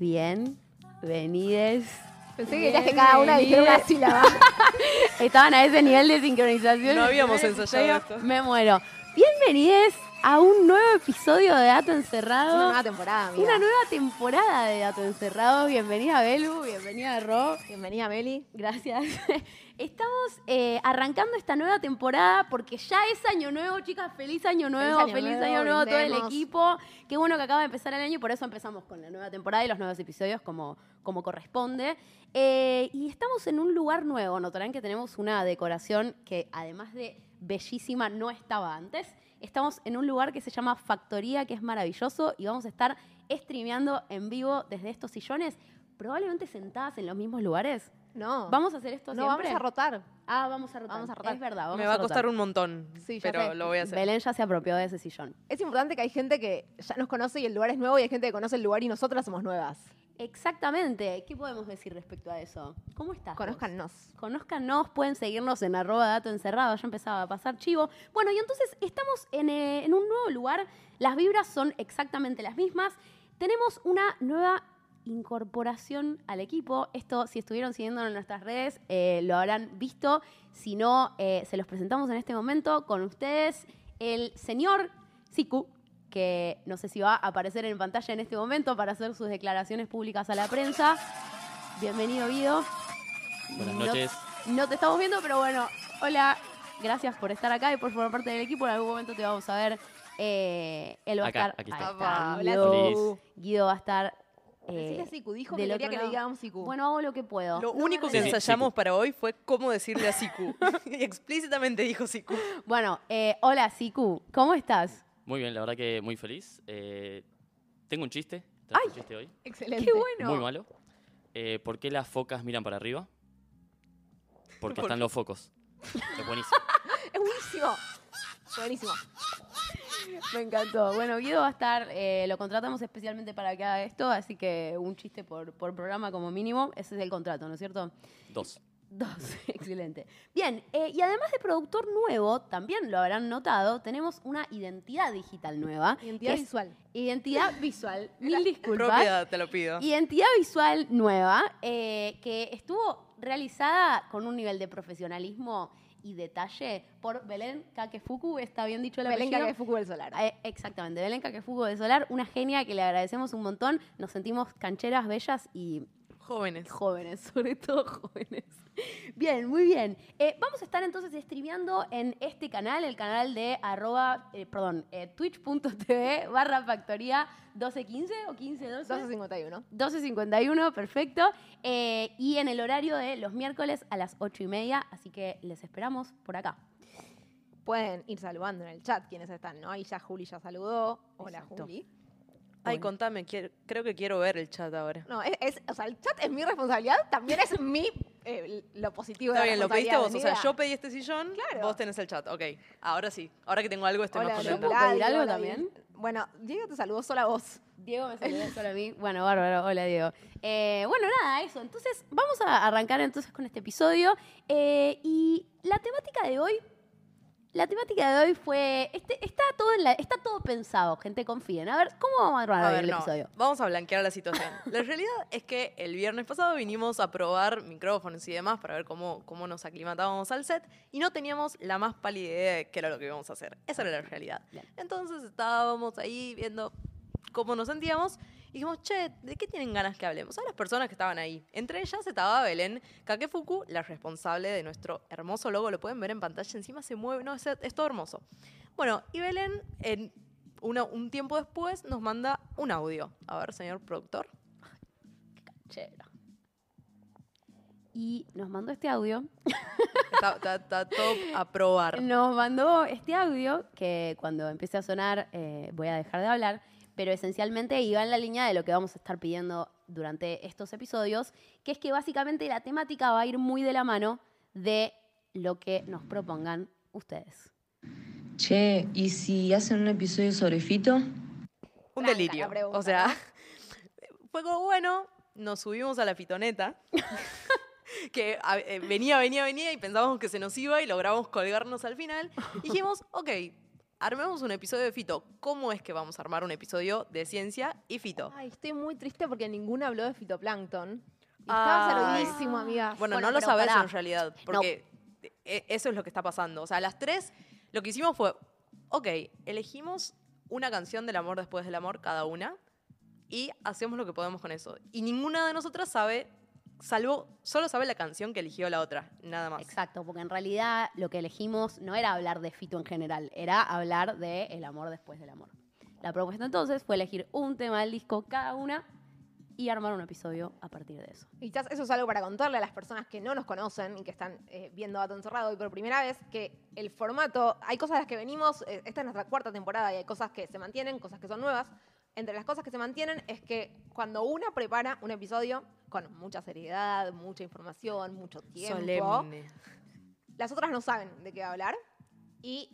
Bienvenides. Pensé que querías que cada una dijera una sílaba. Estaban a ese nivel de sincronización. No habíamos ensayado esto. Me muero. Bienvenides a un nuevo episodio de Dato Una Encerrado. nueva temporada, amiga. Una nueva temporada de Dato Encerrado. Bienvenida Belu, bienvenida Ro. Bienvenida, Meli. Gracias. Estamos eh, arrancando esta nueva temporada porque ya es año nuevo, chicas. Feliz año nuevo, año feliz nuevo, año nuevo a todo el equipo. Qué bueno que acaba de empezar el año y por eso empezamos con la nueva temporada y los nuevos episodios como, como corresponde. Eh, y estamos en un lugar nuevo. Notarán que tenemos una decoración que además de bellísima no estaba antes. Estamos en un lugar que se llama Factoría, que es maravilloso y vamos a estar streameando en vivo desde estos sillones, probablemente sentadas en los mismos lugares. No. ¿Vamos a hacer esto no, siempre? vamos a rotar. Ah, vamos a rotar. Vamos a rotar. Es verdad, vamos Me va a rotar. costar un montón, Sí, ya pero sé. lo voy a hacer. Belén ya se apropió de ese sillón. Es importante que hay gente que ya nos conoce y el lugar es nuevo y hay gente que conoce el lugar y nosotras somos nuevas. Exactamente. ¿Qué podemos decir respecto a eso? ¿Cómo estás? vos? Conózcannos. Conózcanos, pueden seguirnos en arroba dato encerrado, ya empezaba a pasar chivo. Bueno, y entonces estamos en, eh, en un nuevo lugar, las vibras son exactamente las mismas. Tenemos una nueva incorporación al equipo. Esto, si estuvieron siguiendo en nuestras redes, eh, lo habrán visto. Si no, eh, se los presentamos en este momento con ustedes, el señor Siku, que no sé si va a aparecer en pantalla en este momento para hacer sus declaraciones públicas a la prensa. Bienvenido, Guido. Buenas No- noches. no te estamos viendo, pero bueno, hola, gracias por estar acá y por formar parte del equipo. En algún momento te vamos a ver. Eh, él va Acá, a estar. aquí ahí está. está, Hola, Guido. Guido va a estar. Eh, Decile a Siku, dijo que quería que le digamos Siku. Bueno, hago lo que puedo. Lo único no, que ensayamos Siku. para hoy fue cómo decirle a Siku. y explícitamente dijo Siku. Bueno, eh, hola, Siku, ¿cómo estás? Muy bien, la verdad que muy feliz. Eh, tengo un chiste, traje un chiste hoy, Excelente. Qué bueno. muy malo. Eh, ¿Por qué las focas miran para arriba? Porque ¿Por están qué? los focos. Es buenísimo. Es buenísimo. Buenísimo. Me encantó. Bueno, Guido va a estar, eh, lo contratamos especialmente para que haga esto, así que un chiste por, por programa como mínimo. Ese es el contrato, ¿no es cierto? Dos. Dos, excelente. Bien, eh, y además de productor nuevo, también lo habrán notado, tenemos una identidad digital nueva. Identidad visual. Identidad visual, mil disculpas. Propiedad, te lo pido. Identidad visual nueva, eh, que estuvo realizada con un nivel de profesionalismo y detalle por Belén Kakefuku, ¿está bien dicho el Belén apellido? Kakefuku del Solar. Eh, exactamente, Belén Kakefuku de Solar, una genia que le agradecemos un montón. Nos sentimos cancheras, bellas y Jóvenes. jóvenes, sobre todo jóvenes. Bien, muy bien. Eh, vamos a estar entonces streameando en este canal, el canal de arroba, eh, perdón, eh, twitch.tv barra factoría 1215 o 1512. 1251. 1251, perfecto. Eh, y en el horario de los miércoles a las 8 y media, así que les esperamos por acá. Pueden ir saludando en el chat quienes están, ¿no? Ahí ya Juli ya saludó. Hola, Exacto. Juli. Ay, Bueno. contame, quiero- creo que quiero ver el chat ahora. No, es, es- o sea, el chat es mi responsabilidad, también es mi, eh, lo positivo Está de la bien, lo pediste vos. O sea, yo pedí este sillón, Claro. vos tenés el chat. Ok, ahora sí. Ahora que tengo algo estoy Hola, más ¿yo contenta. puedo pedir algo hola, también? bien. Bueno, Diego te saludó solo a vos. Diego me saludó solo a mí. Bueno, bárbaro. Hola, Diego. Eh, bueno, nada, eso. Entonces, vamos a arrancar entonces con este episodio. Eh, y la temática de hoy, la temática de hoy fue, este, está, todo en la- está todo pensado, gente, confíen. A ver, ¿cómo vamos a armar A hoy ver, el no, episodio? vamos a blanquear la situación. La realidad es que el viernes pasado vinimos a probar micrófonos y demás para ver cómo, cómo nos aclimatábamos al set y no teníamos la más pálida idea de qué era lo que íbamos a hacer. Esa era la realidad. Bien. Entonces estábamos ahí viendo cómo nos sentíamos y dijimos, che, ¿de qué tienen ganas que hablemos? A las personas que estaban ahí. Entre ellas estaba Belén Kakefuku, la responsable de nuestro hermoso logo. Lo pueden ver en pantalla, encima se mueve, no, es, es todo hermoso. Bueno, y Belén, en una- un tiempo después, nos manda un audio. A ver, señor productor. Chero. Y nos mandó este audio. Está, está- está todo a probar. Nos mandó este audio que cuando empiece a sonar eh, voy a dejar de hablar, pero esencialmente iba en la línea de lo que vamos a estar pidiendo durante estos episodios, que es que básicamente la temática va a ir muy de la mano de lo que nos propongan ustedes. Che, ¿y si hacen un episodio sobre Fito? Un Franca delirio. pregunta, o sea, fue como bueno, nos subimos a la fitoneta. que eh, venía, venía, venía y pensábamos que se nos iba y logramos colgarnos al final. Y dijimos, ok, armemos un episodio de Fito. ¿Cómo es que vamos a armar un episodio de ciencia y Fito? Ay, estoy muy triste porque ninguno habló de fitoplancton. Y estaba Ay. servidísimo, amiga. Bueno, Bueno, no lo pero sabes pará. en realidad, porque e- eso es lo que está pasando. O sea, las tres, lo que hicimos fue, ok, elegimos una canción del amor después del amor, cada una, y hacemos lo que podemos con eso. Y ninguna de nosotras sabe, salvo, solo sabe la canción que eligió la otra, nada más. Exacto, porque en realidad lo que elegimos no era hablar de Fito en general, era hablar de el amor después del amor. La propuesta entonces fue elegir un tema del disco cada una y armar un episodio a partir de eso. Y quizás eso es algo para contarle a las personas que no nos conocen y que están eh, viendo Dato Encerrado y por primera vez, que el formato, hay cosas a las que venimos, eh, esta es nuestra cuarta temporada y hay cosas que se mantienen, cosas que son nuevas. Entre las cosas que se mantienen es que cuando una prepara un episodio con mucha seriedad, mucha información, mucho tiempo, Solemne. las otras no saben de qué hablar y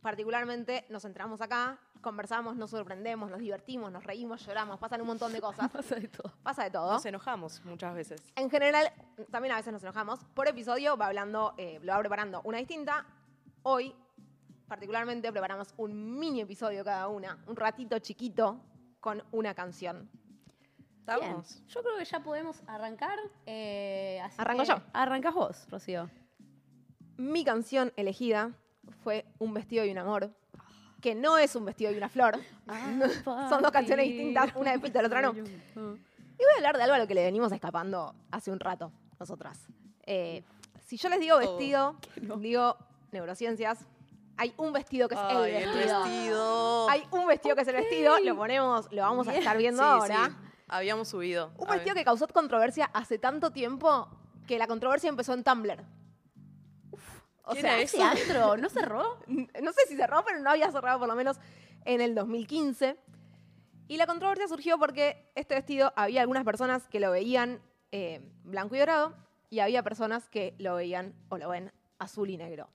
particularmente nos entramos acá, conversamos, nos sorprendemos, nos divertimos, nos reímos, lloramos, pasan un montón de cosas. Pasa de todo. Pasa de todo. Nos enojamos muchas veces. En general, también a veces nos enojamos. Por episodio va hablando, eh, lo va preparando una distinta. Hoy, particularmente, preparamos un mini episodio cada una, un ratito chiquito con una canción. Bien, ¿Estamos? yo creo que ya podemos arrancar. eh, así Arranco que yo. Arrancas vos, Rocío. Mi canción elegida fue Un vestido y un amor, que no es un vestido y una flor. Son dos canciones distintas, una de Fito y la otra no. Y voy a hablar de algo a lo que le venimos escapando hace un rato, nosotras. Eh, si yo les digo Todo. vestido, digo neurociencias, hay un vestido que es Ay, el el vestido. Hay un vestido que es el vestido, lo ponemos, lo vamos a estar viendo Sí, ahora. sí. Habíamos subido. Un vestido que causó controversia hace tanto tiempo que la controversia empezó en Tumblr. O ¿Quién sea, era ¿Ese antro no cerró? no sé si cerró, pero no había cerrado por lo menos en el 2015. Y la controversia surgió porque este vestido había algunas personas que lo veían eh, blanco y dorado y había personas que lo veían o lo ven azul y negro.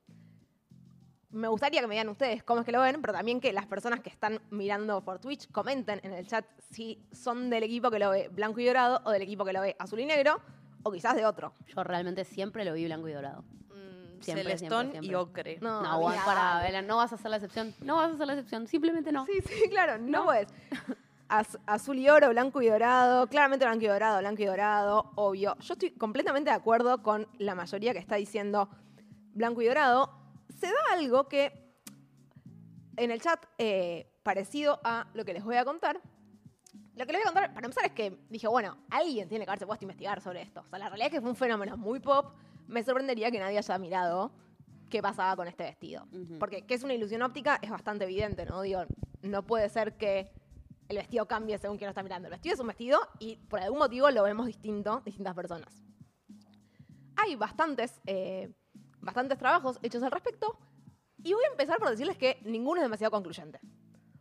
Me gustaría que me digan ustedes cómo es que lo ven, pero también que las personas que están mirando por Twitch comenten en el chat si son del equipo que lo ve blanco y dorado o del equipo que lo ve azul y negro o quizás de otro. Yo realmente siempre lo vi blanco y dorado. Mm, Siempre, Celestón siempre, y ocre. No, No, bueno, para, no vas a hacer la excepción. No vas a hacer la excepción, simplemente no. Sí, sí, claro, no, puedes. Az- azul y oro, blanco y dorado, claramente blanco y dorado, blanco y dorado, obvio. Yo estoy completamente de acuerdo con la mayoría que está diciendo blanco y dorado. Se da algo que en el chat, eh, parecido a lo que les voy a contar. Lo que les voy a contar, para empezar, es que dije, bueno, alguien tiene que haberse puesto a investigar sobre esto. O sea, la realidad es que fue un fenómeno muy pop. Me sorprendería que nadie haya mirado qué pasaba con este vestido. Porque que es una ilusión óptica es bastante evidente, ¿no? Digo, no puede ser que el vestido cambie según quien lo está mirando. El vestido es un vestido y por algún motivo lo vemos distinto distintas personas. Hay bastantes, eh, bastantes trabajos hechos al respecto y voy a empezar por decirles que ninguno es demasiado concluyente.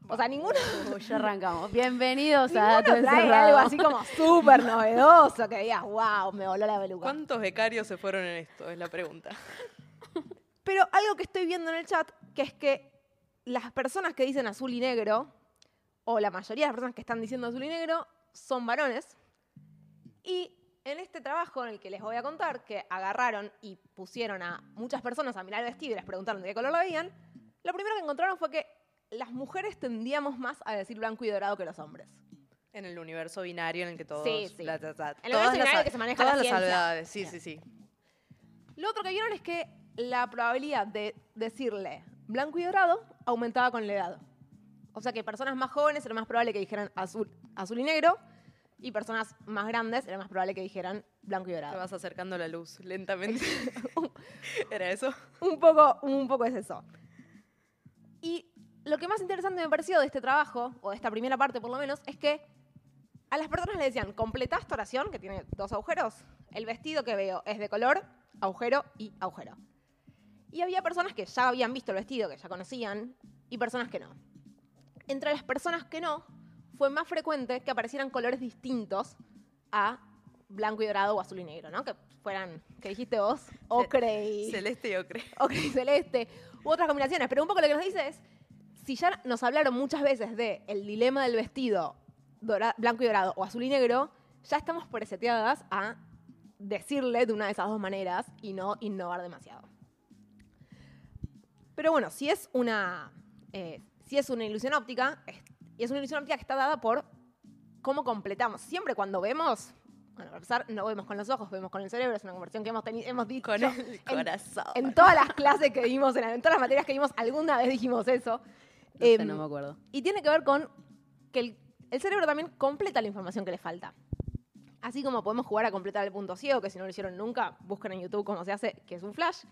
O sea, ninguno, Uy, ya arrancamos. Bienvenidos a Dato algo así como súper novedoso que digas, wow, me voló la peluca. ¿Cuántos becarios se fueron en esto? Es la pregunta. Pero algo que estoy viendo en el chat, que es que las personas que dicen azul y negro, o la mayoría de las personas que están diciendo azul y negro, son varones. Y en este trabajo en el que les voy a contar, que agarraron y pusieron a muchas personas a mirar el vestido y les preguntaron de qué color lo veían, lo primero que encontraron fue que las mujeres tendíamos más a decir blanco y dorado que los hombres. En el universo binario en el que todos... Sí, sí. bla, bla, bla, En el universo binario que se maneja Todas la las ciencia. salvedades, sí, sí, sí. Lo otro que vieron es que la probabilidad de decirle blanco y dorado aumentaba con la edad. O sea que personas más jóvenes era más probable que dijeran azul, azul y negro y personas más grandes era más probable que dijeran blanco y Te dorado. vas acercando a la luz lentamente. ¿Era eso? Un poco, un poco es eso. Y lo que más interesante me pareció de este trabajo, o de esta primera parte por lo menos, es que a las personas le decían, completá esta oración, que tiene dos agujeros. El vestido que veo es de color, agujero y agujero. Y había personas que ya habían visto el vestido, que ya conocían, y personas que no. Entre las personas que no, fue más frecuente que aparecieran colores distintos a blanco y dorado o azul y negro, ¿no? Que fueran, que dijiste vos, ocre y Celeste y ocre. ocre y celeste, u otras combinaciones. Pero un poco lo que nos dice es, si ya nos hablaron muchas veces de el dilema del vestido dora- blanco y dorado o azul y negro, ya estamos preseteadas a decirle de una de esas dos maneras y no innovar demasiado. Pero bueno, si es una, eh, si es una ilusión óptica, es- y es una ilusión óptica que está dada por cómo completamos. Siempre cuando vemos, bueno, para empezar, no vemos con los ojos, vemos con el cerebro, es una conversión que hemos, tenido hemos dicho Con el en- corazón. en todas las clases que dimos, en, en todas las materias que dimos, alguna vez dijimos eso. No sé, Em, no me acuerdo. y tiene que ver con que el, el cerebro también completa la información que le falta. Así como podemos jugar a completar el punto ciego, que si no lo hicieron nunca, busquen en YouTube cómo se hace, que es un flash.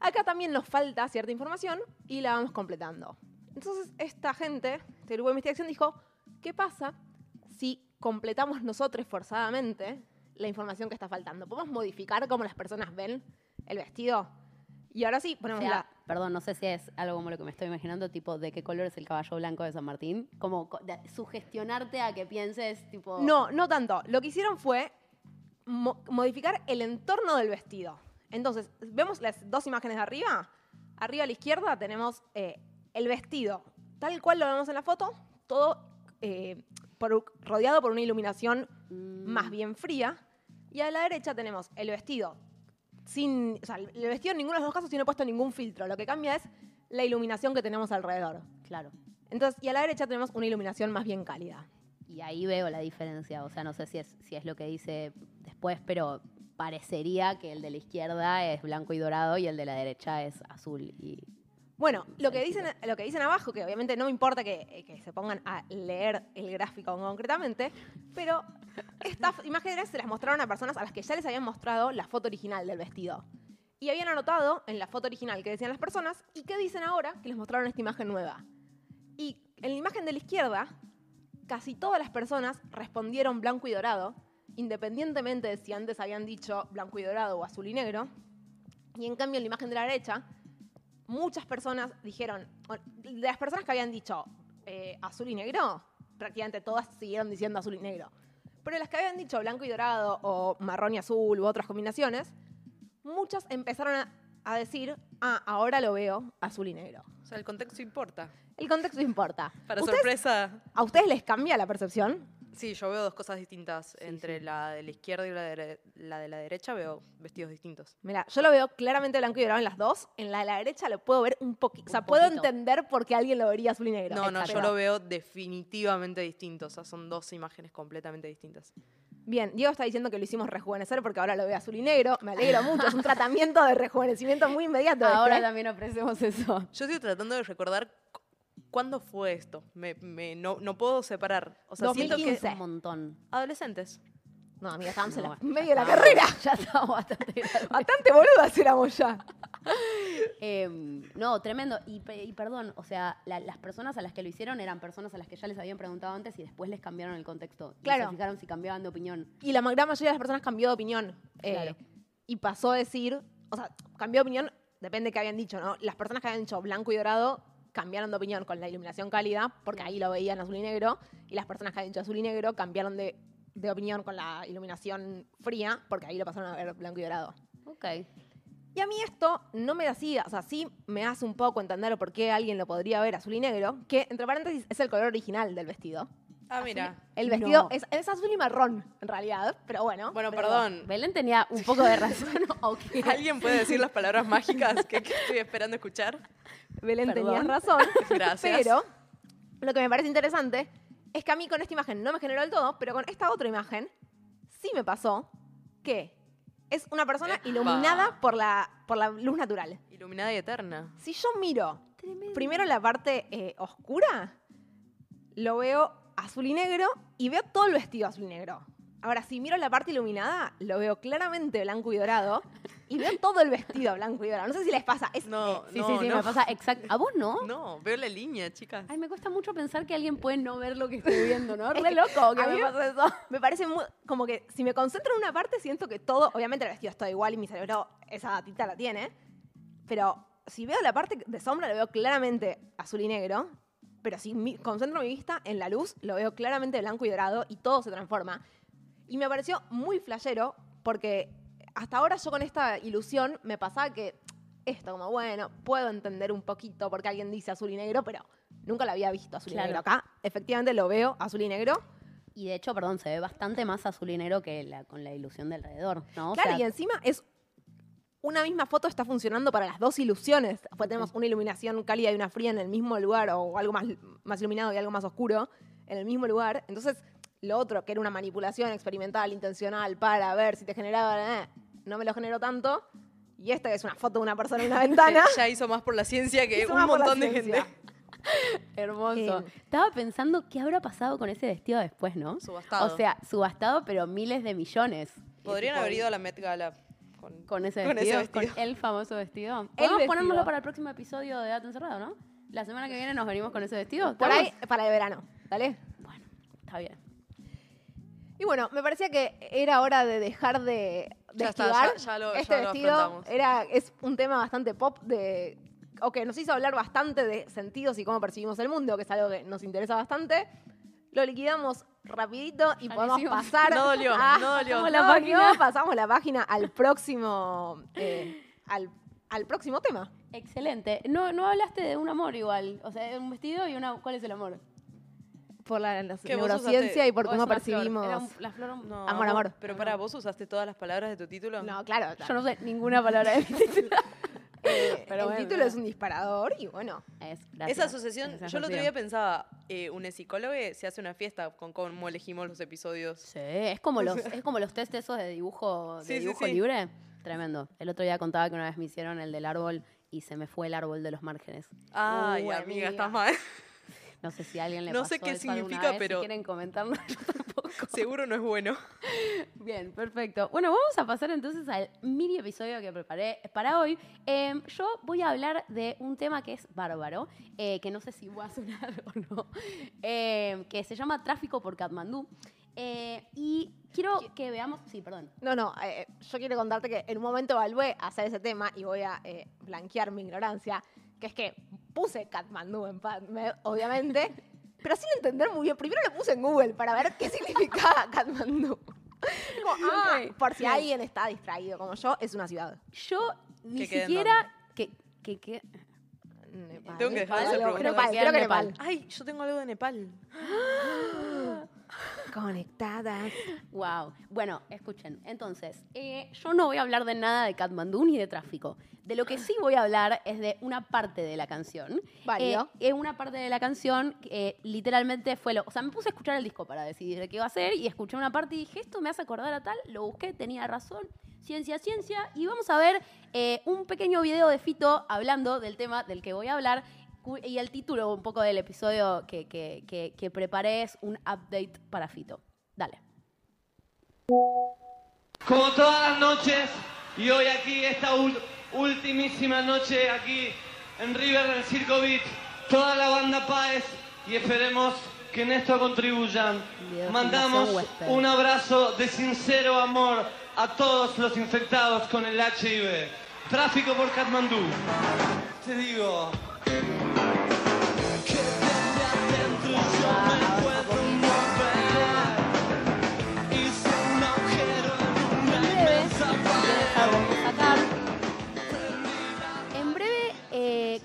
Acá también nos falta cierta información y la vamos completando. Entonces, esta gente, este grupo de investigación dijo, ¿qué pasa si completamos nosotros forzadamente la información que está faltando? ¿Podemos modificar cómo las personas ven el vestido? Y ahora sí, O ponemos sea, la... perdón, no sé si es algo como lo que me estoy imaginando, tipo, ¿de qué color es el caballo blanco de San Martín? Como sugestionarte a que pienses, tipo... No, no tanto. Lo que hicieron fue mo- modificar el entorno del vestido. Entonces, vemos las dos imágenes de arriba. Arriba a la izquierda tenemos eh, el vestido, tal cual lo vemos en la foto, todo eh, por- rodeado por una iluminación Mm, más bien fría. Y a la derecha tenemos el vestido sin. O sea, el vestido en ninguno de los dos casos tiene puesto ningún filtro. Lo que cambia es la iluminación que tenemos alrededor. Claro. Entonces, y a la derecha tenemos una iluminación más bien cálida. Y ahí veo la diferencia. O sea, no sé si es, si es lo que dice después, pero parecería que el de la izquierda es blanco y dorado y el de la derecha es azul y Bueno, lo que, dicen, lo que dicen abajo, que obviamente no me importa que, eh, que se pongan a leer el gráfico concretamente, pero estas imágenes se las mostraron a personas a las que ya les habían mostrado la foto original del vestido. Y habían anotado en la foto original que decían las personas y qué dicen ahora que les mostraron esta imagen nueva. Y en la imagen de la izquierda, casi todas las personas respondieron blanco y dorado, independientemente de si antes habían dicho blanco y dorado o azul y negro. Y en cambio en la imagen de la derecha, muchas personas dijeron, de las personas que habían dicho eh, azul y negro, prácticamente todas siguieron diciendo azul y negro. Pero las que habían dicho blanco y dorado o marrón y azul u otras combinaciones, muchas empezaron a, a decir, ah, ahora lo veo azul y negro. O sea, el contexto importa. El contexto importa. Para ¿Ustedes- sorpresa, ¿A ustedes les cambia la percepción? Sí, yo veo dos cosas distintas. Entre la de la izquierda y la de la, de la derecha veo vestidos distintos. Mira, yo lo veo claramente blanco y dorado en las dos. En la de la derecha lo puedo ver un poquito. O sea, puedo poquito. entender por qué alguien lo vería azul y negro. No, no, yo lo veo definitivamente distinto. O sea, son dos imágenes completamente distintas. Bien, Diego está diciendo que lo hicimos rejuvenecer porque ahora lo ve azul y negro. Me alegro mucho. Es un tratamiento de rejuvenecimiento muy inmediato. ahora este. también ofrecemos eso. Yo estoy tratando de recordar cuándo fue esto. Me, me- no, no puedo separar. O sea, siento que 2015. Un montón. adolescentes. No, amiga, estábamos en No, la medio de la estábamos- carrera. Ya estamos bastante grandes. Bastante boludas éramos ya. Em, no, tremendo. Y, pe- y perdón, o sea, la- las personas a las que lo hicieron eran personas a las que ya les habían preguntado antes y después les cambiaron el contexto. Y Claro. se fijaron si cambiaban de opinión. Y la gran mayoría de las personas cambió de opinión. eh, Claro. y pasó a decir, o sea, cambió de opinión, depende de qué habían dicho, ¿no? Las personas que habían dicho blanco y dorado cambiaron de opinión con la iluminación cálida, porque ahí lo veían azul y negro, y las personas que habían dicho azul y negro cambiaron de, de opinión con la iluminación fría, porque ahí lo pasaron a ver blanco y dorado. Ok. Y a mí esto no me hacía, o sea, sí me hace un poco entender por qué alguien lo podría ver azul y negro, que entre paréntesis es el color original del vestido. Ah, mira. El vestido No. es, es azul y marrón, en realidad, pero bueno. Bueno, pero- perdón. Belén tenía un poco de razón. ok. ¿Alguien puede decir las palabras mágicas que, que estoy esperando escuchar? Belén Perdón. tenías razón. Gracias. Pero lo que me parece interesante es que a mí con esta imagen no me generó del todo, pero con esta otra imagen sí me pasó que es una persona Epa. iluminada por la, por la luz natural. Iluminada y eterna. Si yo miro primero la parte eh, oscura, lo veo azul y negro y veo todo el vestido azul y negro. Ahora, si miro la parte iluminada, lo veo claramente blanco y dorado y veo todo el vestido blanco y dorado. No sé si les pasa. Es, No, Sí, no, sí, sí, no. me pasa exacto. ¿A vos no? No, veo la línea, chicas. Ay, me cuesta mucho pensar que alguien puede no ver lo que estoy viendo, ¿no? Es Re loco que a me mí pasa eso. Me parece muy, como que si me concentro en una parte, siento que todo, obviamente el vestido está igual y mi cerebro esa datita la tiene, pero si veo la parte de sombra, lo veo claramente azul y negro, pero si mi- concentro mi vista en la luz, lo veo claramente blanco y dorado y todo se transforma. Y me pareció muy flashero porque hasta ahora yo con esta ilusión me pasaba que esto, como bueno, puedo entender un poquito porque alguien dice azul y negro, pero nunca lo había visto azul Claro. y negro. Acá, efectivamente, lo veo azul y negro. Y de hecho, perdón, se ve bastante más azul y negro que la, con la ilusión de alrededor, ¿no? O Claro, sea, y encima es una misma foto está funcionando para las dos ilusiones. Después tenemos una iluminación cálida y una fría en el mismo lugar, o algo más, más iluminado y algo más oscuro en el mismo lugar. Entonces, lo otro, que era una manipulación experimental, intencional, para ver si te generaba, eh, no me lo generó tanto. Y esta que es una foto de una persona en una ventana. ya hizo más por la ciencia que Hizo un montón de gente. Hermoso. Estaba pensando qué habrá pasado con ese vestido después, ¿no? Subastado. O sea, subastado, pero miles de millones. Podrían haber ido a la Met Gala con, con ese con ese vestido, vestido. con el famoso vestido. El Podemos vestido. ponérnoslo para el próximo episodio de Dato Encerrado, ¿no? La semana que viene nos venimos con ese vestido. Por ahí, para el verano. ¿Dale? Bueno, está bien. Y bueno, me parecía que era hora de dejar de, de Ya está, esquivar. ya- ya lo- ya este lo vestido afrontamos. era, es un tema bastante pop de. O que nos hizo hablar bastante de sentidos y cómo percibimos el mundo, que es algo que nos interesa bastante. Lo liquidamos rapidito y podemos pasar. No dolió, a- no dolió. Pasamos la no página. pasamos la página al próximo. eh, al, al próximo tema. Excelente. No, no hablaste de un amor igual. O sea, un vestido y una. ¿Cuál es el amor? Por la, la neurociencia usaste- y por ¿O cómo flor? percibimos. Era un- la flor. No, Amor, amor. Pero para, ¿vos usaste todas las palabras de tu título? No, claro. Yo no sé ninguna palabra de mi título. Pero el bueno, título mira. es un disparador y bueno. Es, gracias. Esa asociación, Esa yo el otro día pensaba, eh, un psicólogo se hace una fiesta con cómo elegimos los episodios. Sí, es como los, es como los test esos de dibujo, de Sí, sí, dibujo sí. libre. Tremendo. El otro día contaba que una vez me hicieron el del árbol y se me fue el árbol de los márgenes. Ay, Uh, amiga, amiga. estás mal. No sé si a alguien le No pasó sé qué eso significa, vez, pero- Si quieren comentarnos, tampoco. Seguro no es bueno. Bien, perfecto. Bueno, vamos a pasar entonces al mini episodio que preparé para hoy. Eh, yo voy a hablar de un tema que es bárbaro, eh, que no sé si va a sonar o no, eh, que se llama Tráfico por Katmandú. Eh, y quiero que veamos... Sí, perdón. No, no, eh, yo quiero contarte que en un momento evalué hacer ese tema y voy a eh, blanquear mi ignorancia, que es que puse Katmandú en Padme, obviamente, pero sin entender muy bien. Primero lo puse en Google para ver qué significaba Katmandú. Como, ah, por si alguien está distraído como yo, es una ciudad. Yo ni Que siquiera... Que, que, que- Nepal. Tengo que dejar de hacer creo- que Nepal. Nepal. Ay, yo tengo algo de Nepal. Conectadas. Wow. Bueno, escuchen. Entonces, eh, yo no voy a hablar de nada de Katmandú ni de tráfico. De lo que sí voy a hablar es de una parte de la canción. Válido. Eh, es una parte de la canción que eh, literalmente fue lo. O sea, me puse a escuchar el disco para decidir de qué iba a ser y escuché una parte y dije, esto me hace acordar a tal. Lo busqué, tenía razón. Ciencia, ciencia. Y vamos a ver eh, un pequeño video de Fito hablando del tema del que voy a hablar. Y el título un poco del episodio que, que- que- que preparé es un update para Fito. Dale. Como todas las noches, y hoy aquí, esta ul- ultimísima noche aquí en River del Circo Beat, toda la banda Paez y esperemos que en esto contribuyan. De Mandamos un abrazo de sincero amor a todos los infectados con el HIV. Tráfico por Katmandú. Te digo.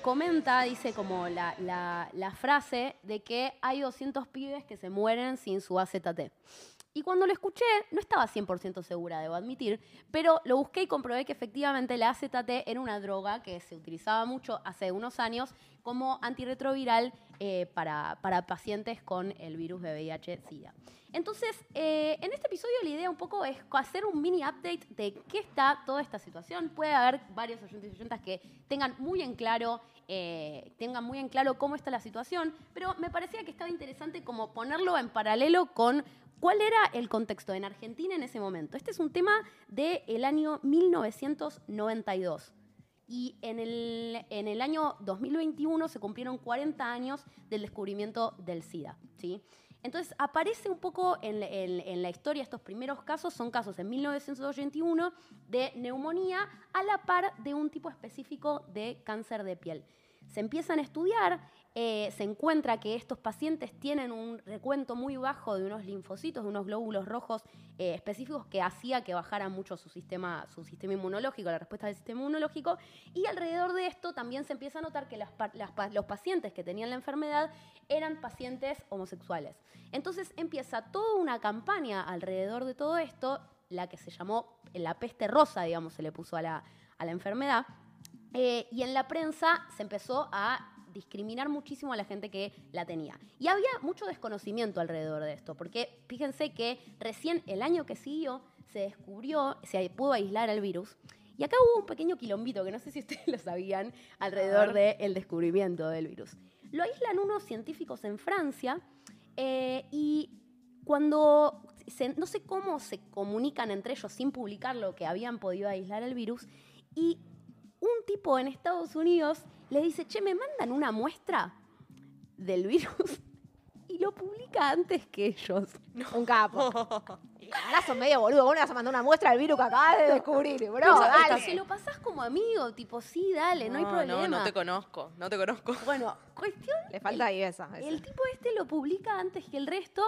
Comenta, dice como la, la- la frase de que hay 200 pibes que se mueren sin su AZT. Y cuando lo escuché, no estaba 100% segura, debo admitir, pero lo busqué y comprobé que efectivamente la AZT era una droga que se utilizaba mucho hace unos años como antirretroviral eh, para, para pacientes con el virus de VIH-Sida. Entonces, eh, en este episodio la idea un poco es hacer un mini update de qué está toda esta situación. Puede haber varios oyentes y oyentas que tengan muy en claro, eh, tengan muy en claro cómo está la situación, pero me parecía que estaba interesante como ponerlo en paralelo con cuál era el contexto en Argentina en ese momento. Este es un tema del año 1992. Y en el, en el año 2021 se cumplieron 40 años del descubrimiento del SIDA. ¿sí? Entonces aparece un poco en, en- en la historia, estos primeros casos son casos en 1981 de neumonía a la par de un tipo específico de cáncer de piel. Se empiezan a estudiar, eh, se encuentra que estos pacientes tienen un recuento muy bajo de unos linfocitos, de unos glóbulos rojos eh, específicos que hacía que bajara mucho su sistema, su sistema inmunológico, la respuesta del sistema inmunológico, y alrededor de esto también se empieza a notar que los pacientes que tenían la enfermedad eran pacientes homosexuales. Entonces empieza toda una campaña alrededor de todo esto, la que se llamó la peste rosa, digamos, se le puso a la, a la enfermedad. Eh, y en la prensa se empezó a discriminar muchísimo a la gente que la tenía. Y había mucho desconocimiento alrededor de esto, porque fíjense que recién el año que siguió se descubrió, se pudo aislar el virus. Y acá hubo un pequeño quilombito que no sé si ustedes lo sabían alrededor del descubrimiento del virus. Lo aíslan unos científicos en Francia eh, y cuando se- no sé cómo se comunican entre ellos sin publicar lo que habían podido aislar el virus y un tipo en Estados Unidos le dice, che, me mandan una muestra del virus y lo publica antes que ellos. Un capo. Ahora son medio boludo. Vos le vas a mandar una muestra del virus que acabas de descubrir, bro. Pero dale. se lo pasás como amigo, tipo, sí, dale, no, hay problema. No, no te conozco, no te conozco. Bueno, cuestión, Le falta viveza. ese. el tipo este lo publica antes que el resto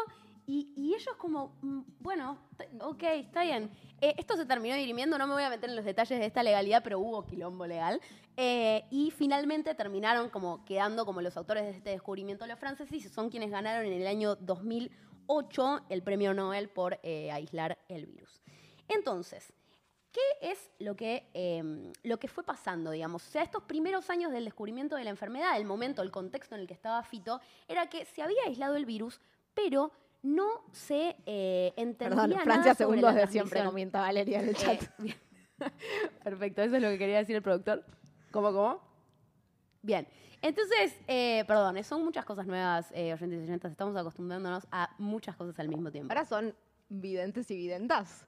y, ellos como, mm, bueno, ok, está bien. Eh, esto se terminó dirimiendo, no me voy a meter en los detalles de esta legalidad, pero hubo quilombo legal. Eh, y finalmente terminaron como quedando como los autores de este descubrimiento los franceses y son quienes ganaron en el año 2008 el premio Nobel por eh, aislar el virus. Entonces, ¿Qué es lo que, eh, lo que fue pasando, digamos? O sea, estos primeros años del descubrimiento de la enfermedad, el momento, el contexto en el que estaba Fito, era que se había aislado el virus, pero no se eh, entendía Perdón, nada Francia sobre segundos la de siempre, comenta Valeria en el chat. Eh. Perfecto, eso es lo que quería decir el productor. ¿Cómo, cómo? Bien, entonces, eh, perdón, eh, son muchas cosas nuevas, eh, oyentes y oyentas, estamos acostumbrándonos a muchas cosas al mismo tiempo. Ahora son videntes y videntas.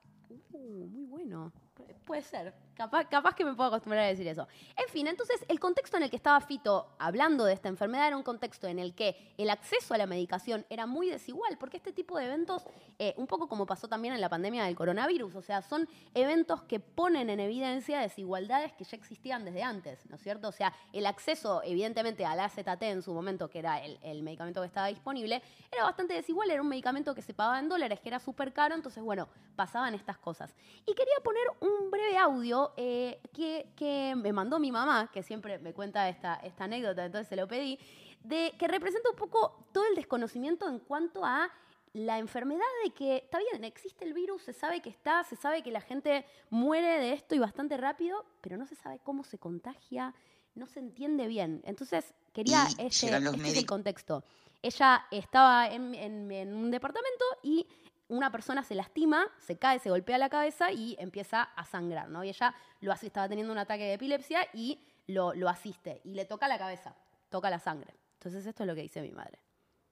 Uh, muy bueno. Pu- Puede ser. Capaz, que me puedo acostumbrar a decir eso. En fin, entonces el contexto en el que estaba Fito hablando de esta enfermedad era un contexto en el que el acceso a la medicación era muy desigual, porque este tipo de eventos, eh, un poco como pasó también en la pandemia del coronavirus, o sea, son eventos que ponen en evidencia desigualdades que ya existían desde antes, ¿no es cierto? O sea, el acceso, evidentemente, al AZT en su momento, que era el, el medicamento que estaba disponible, era bastante desigual, era un medicamento que se pagaba en dólares, que era súper caro, entonces, bueno, pasaban estas cosas. Y quería poner un breve audio eh, que, que me mandó mi mamá, que siempre me cuenta esta, esta anécdota, entonces se lo pedí, de que representa un poco todo el desconocimiento en cuanto a la enfermedad de que, está bien, existe el virus, se sabe que está, se sabe que la gente muere de esto y bastante rápido, pero no se sabe cómo se contagia, no se entiende bien. Entonces, quería, este, este es el contexto. Ella estaba en, en- en un departamento y una persona se lastima, se cae, se golpea la cabeza y empieza a sangrar, ¿no? Y ella lo estaba teniendo un ataque de epilepsia y lo, lo asiste y le toca la cabeza, toca la sangre. Entonces esto es lo que dice mi madre.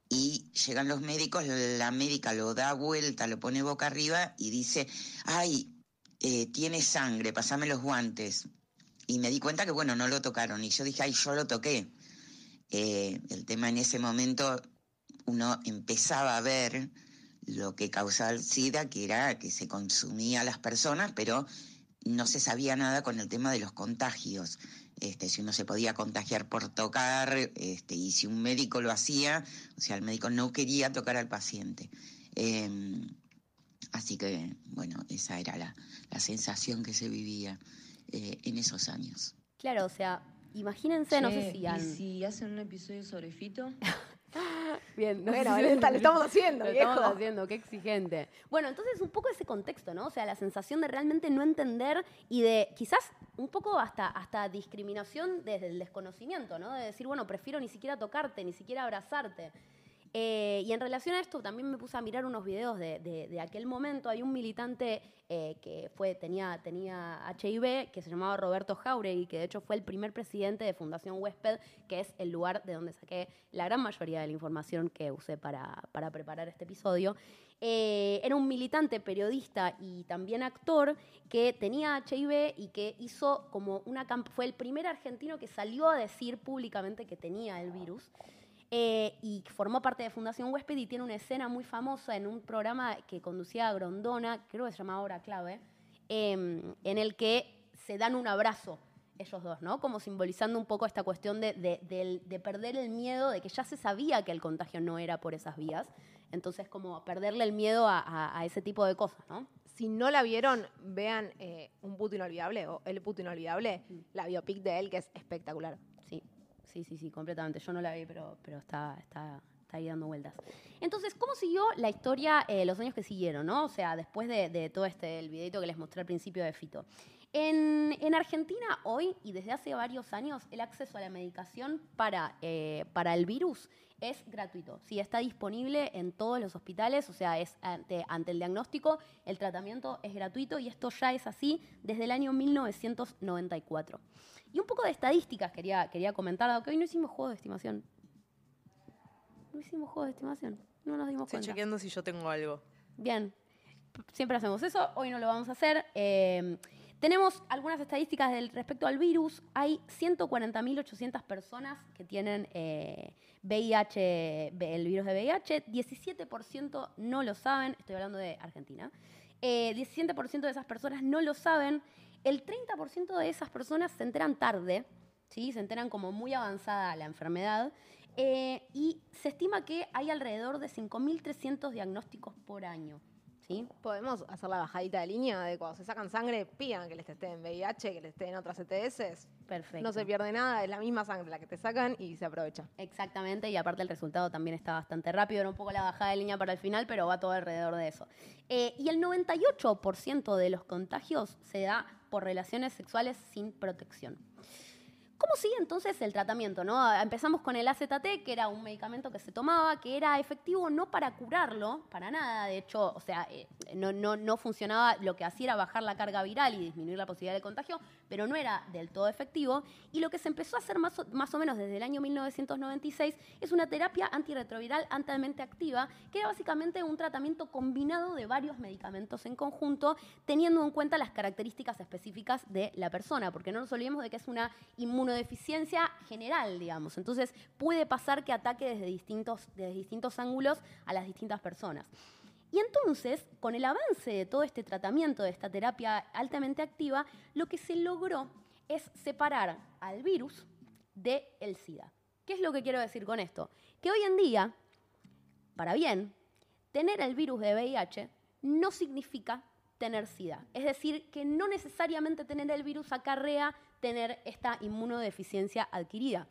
Y llegan los médicos, la médica lo da vuelta, lo pone boca arriba y dice, ay, eh, tiene sangre, pasame los guantes. Y me di cuenta que, bueno, no lo tocaron. Y yo dije, ay, yo lo toqué. Eh, el tema en ese momento, uno empezaba a ver lo que causaba el SIDA, que era que se consumía a las personas, pero no se sabía nada con el tema de los contagios. Este, si uno se podía contagiar por tocar, este, y si un médico lo hacía, o sea, el médico no quería tocar al paciente. Eh, así que, bueno, esa era la, la sensación que se vivía eh, en esos años. Claro, o sea, imagínense, no sé ¿Y si hacen un episodio sobre Fito? Bien, no sé Bueno, si- Valenta, lo estamos haciendo, Lo viejo. estamos haciendo, qué exigente. Bueno, entonces un poco ese contexto, ¿no? O sea, la sensación de realmente no entender y de quizás un poco hasta, hasta discriminación desde el desconocimiento, ¿no? De decir, bueno, prefiero ni siquiera tocarte, ni siquiera abrazarte. Eh, y en relación a esto, también me puse a mirar unos videos de, de- de aquel momento. Hay un militante eh, que fue, tenía, tenía HIV, que se llamaba Roberto Jauregui, que de hecho fue el primer presidente de Fundación Huésped, que es el lugar de donde saqué la gran mayoría de la información que usé para, para preparar este episodio. Eh, era un militante, periodista y también actor que tenía HIV y que hizo como una fue el primer argentino que salió a decir públicamente que tenía el virus. Eh, y formó parte de Fundación Huésped y tiene una escena muy famosa en un programa que conducía a Grondona, creo que se llama Hora Clave, em, en el que se dan un abrazo ellos dos, ¿no? Como simbolizando un poco esta cuestión de, de- del- de perder el miedo, de que ya se sabía que el contagio no era por esas vías, entonces como perderle el miedo a, a- a ese tipo de cosas, ¿no? Si no la vieron, vean eh, Un puto inolvidable o El puto inolvidable, la biopic de él, que es espectacular. Sí, sí, sí, completamente. Yo no la vi, pero, pero está, está, está ahí dando vueltas. Entonces, ¿cómo siguió la historia eh, los años que siguieron, no? O sea, después de, de todo este, el videito que les mostré al principio de Fito. En, en Argentina hoy y desde hace varios años el acceso a la medicación para, eh, para el virus es gratuito. Sí, está disponible en todos los hospitales, o sea, es ante, ante el diagnóstico, el tratamiento es gratuito y esto ya es así desde el año 1994. Y un poco de estadísticas quería, quería comentar, dado que hoy no hicimos juego de estimación. No hicimos juego de estimación, no nos dimos Estoy cuenta. chequeando si yo tengo algo. Bien, siempre hacemos eso, hoy no lo vamos a hacer. Eh, tenemos algunas estadísticas del, respecto al virus. Hay 140.800 personas que tienen eh, VIH, el virus de VIH. 17% no lo saben, estoy hablando de Argentina. Eh, 17% de esas personas no lo saben. El 30% de esas personas se enteran tarde, ¿sí? se enteran como muy avanzada la enfermedad. Eh, y se estima que hay alrededor de 5.300 diagnósticos por año. ¿Sí? Podemos hacer la bajadita de línea de cuando se sacan sangre, pidan que les testeen VIH, que les testeen otras ETS. Perfecto. No se pierde nada, es la misma sangre la que te sacan y se aprovecha. Exactamente, y aparte el resultado también está bastante rápido, era un poco la bajada de línea para el final, pero va todo alrededor de eso. Eh, y el 98% de los contagios se da por relaciones sexuales sin protección. ¿Cómo sigue entonces el tratamiento? No? Empezamos con el AZT, que era un medicamento que se tomaba, que era efectivo no para curarlo, para nada. De hecho, o sea, eh, no, no, no funcionaba, lo que hacía era bajar la carga viral y disminuir la posibilidad de contagio, pero no era del todo efectivo. Y lo que se empezó a hacer más o, más o menos desde el año 1996 es una terapia antirretroviral altamente activa, que era básicamente un tratamiento combinado de varios medicamentos en conjunto, teniendo en cuenta las características específicas de la persona, porque no nos olvidemos de que es una inmunodeficiencia general, digamos. Entonces puede pasar que ataque desde distintos, desde distintos ángulos a las distintas personas. Y entonces, con el avance de todo este tratamiento, de esta terapia altamente activa, lo que se logró es separar al virus del el SIDA. ¿Qué es lo que quiero decir con esto? Que hoy en día, para bien, tener el virus de VIH no significa tener SIDA. Es decir, que no necesariamente tener el virus acarrea tener esta inmunodeficiencia adquirida.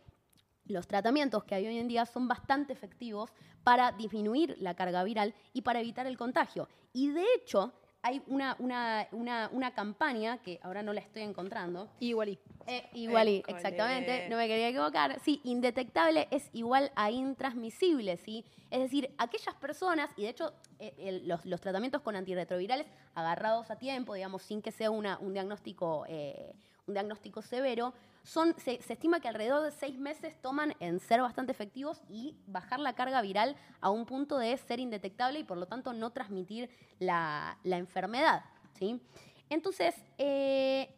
Los tratamientos que hay hoy en día son bastante efectivos para disminuir la carga viral y para evitar el contagio. Y de hecho, hay una, una, una, una campaña que ahora no la estoy encontrando, Igual y. eh, igual y, École. exactamente, no me quería equivocar. Sí, indetectable es igual a intransmisible, ¿sí? Es decir, aquellas personas, y de hecho eh, el- los, los tratamientos con antirretrovirales agarrados a tiempo, digamos, sin que sea una, un, diagnóstico, eh, un diagnóstico severo, son, se, estima que alrededor de seis meses toman en ser bastante efectivos y bajar la carga viral a un punto de ser indetectable y por lo tanto no transmitir la, la enfermedad, ¿sí? Entonces, eh,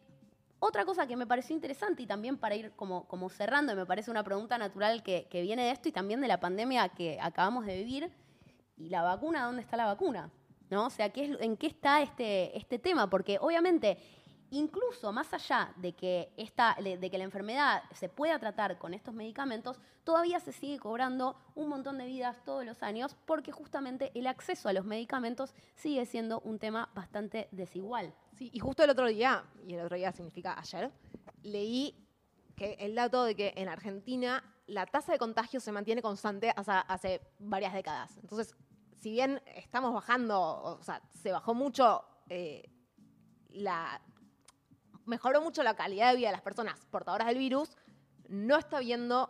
otra cosa que me pareció interesante y también para ir como, como cerrando, y me parece una pregunta natural que, que viene de esto y también de la pandemia que acabamos de vivir, ¿y la vacuna? ¿Dónde está la vacuna? ¿No? O sea, ¿qué es, ¿en qué está este, este tema? Porque obviamente, incluso más allá de que, esta, de que la enfermedad se pueda tratar con estos medicamentos, todavía se sigue cobrando un montón de vidas todos los años porque justamente el acceso a los medicamentos sigue siendo un tema bastante desigual. Sí, y justo el otro día, y el otro día significa ayer, leí que el dato de que en Argentina la tasa de contagio se mantiene constante hace, varias décadas. Entonces, si bien estamos bajando, o sea, se bajó mucho eh, la. Mejoró mucho la calidad de vida de las personas portadoras del virus, no está viendo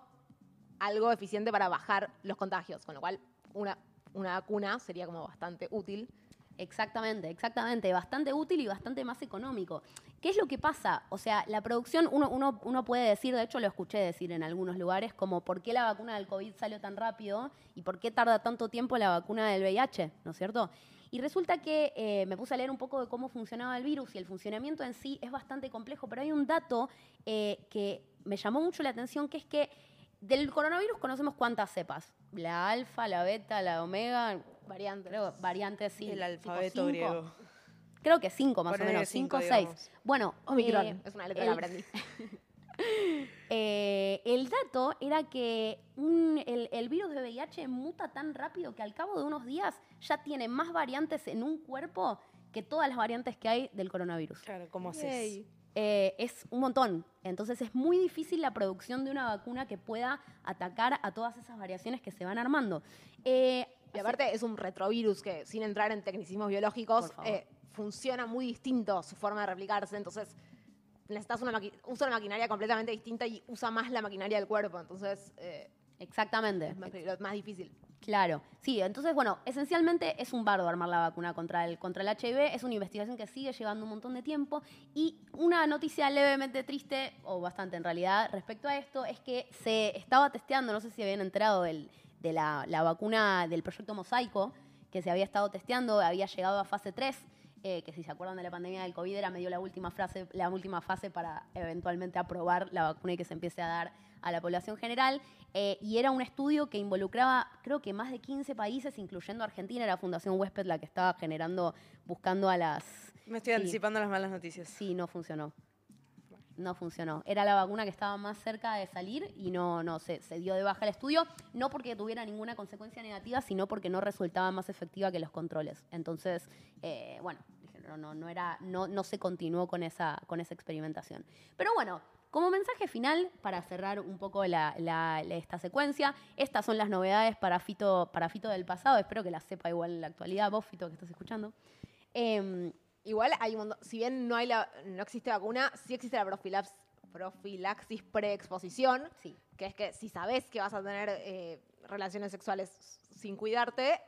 algo eficiente para bajar los contagios, con lo cual una, una vacuna sería como bastante útil. Exactamente, exactamente. Bastante útil y bastante más económico. ¿Qué es lo que pasa? O sea, la producción, uno, uno, uno puede decir, de hecho lo escuché decir en algunos lugares, como por qué la vacuna del COVID salió tan rápido y por qué tarda tanto tiempo la vacuna del VIH, ¿no es cierto? Y resulta que eh, me puse a leer un poco de cómo funcionaba el virus y el funcionamiento en sí es bastante complejo, pero hay un dato eh, que me llamó mucho la atención, que es que del coronavirus conocemos cuántas cepas. La alfa, la beta, la omega, Variantes. creo, variantes, sí. el tipo alfabeto cinco. griego. Creo que cinco más o menos, cinco o cinco, seis. Bueno, Omicron, eh, es una letra el- que aprendí. eh, el dato era que un- el, el virus de VIH muta tan rápido que al cabo de unos días ya tiene más variantes en un cuerpo que todas las variantes que hay del coronavirus. Claro, ¿cómo haces? Eh, es un montón. Entonces es muy difícil la producción de una vacuna que pueda atacar a todas esas variaciones que se van armando. Eh, Y aparte es un retrovirus que, sin entrar en tecnicismos biológicos, eh, funciona muy distinto su forma de replicarse. Entonces, necesitas una usa una maquinaria completamente distinta y usa más la maquinaria del cuerpo. Entonces, eh, Exactamente. es más difícil. Claro, sí, entonces, bueno, esencialmente es un bardo armar la vacuna contra el, contra el HIV, es una investigación que sigue llevando un montón de tiempo y una noticia levemente triste, o bastante en realidad, respecto a esto, es que se estaba testeando, no sé si habían enterado del- de la, la vacuna del proyecto Mosaico, que se había estado testeando, había llegado a fase 3, eh, que si se acuerdan de la pandemia del COVID era medio la última, frase, la última fase para eventualmente aprobar la vacuna y que se empiece a dar a la población general. eh, y era un estudio que involucraba, creo que más de 15 países, incluyendo Argentina, era Fundación Huésped la que estaba generando, buscando a las... Me estoy Sí. anticipando las malas noticias. Sí, no funcionó. No funcionó. Era la vacuna que estaba más cerca de salir y no, no se, se dio de baja el estudio, no porque tuviera ninguna consecuencia negativa, sino porque no resultaba más efectiva que los controles. Entonces, eh, bueno, no, no, no, era, no, no se continuó con esa, con esa experimentación. Pero bueno, como mensaje final, para cerrar un poco la- esta secuencia, estas son las novedades para Fito, para Fito del pasado. Espero que las sepa igual en la actualidad, vos, Fito, que estás escuchando. Em, Igual hay un montón, si bien no hay la, no existe vacuna, sí existe la profilax- profilaxis preexposición, sí. que es que si sabes que vas a tener eh, relaciones sexuales sin cuidarte,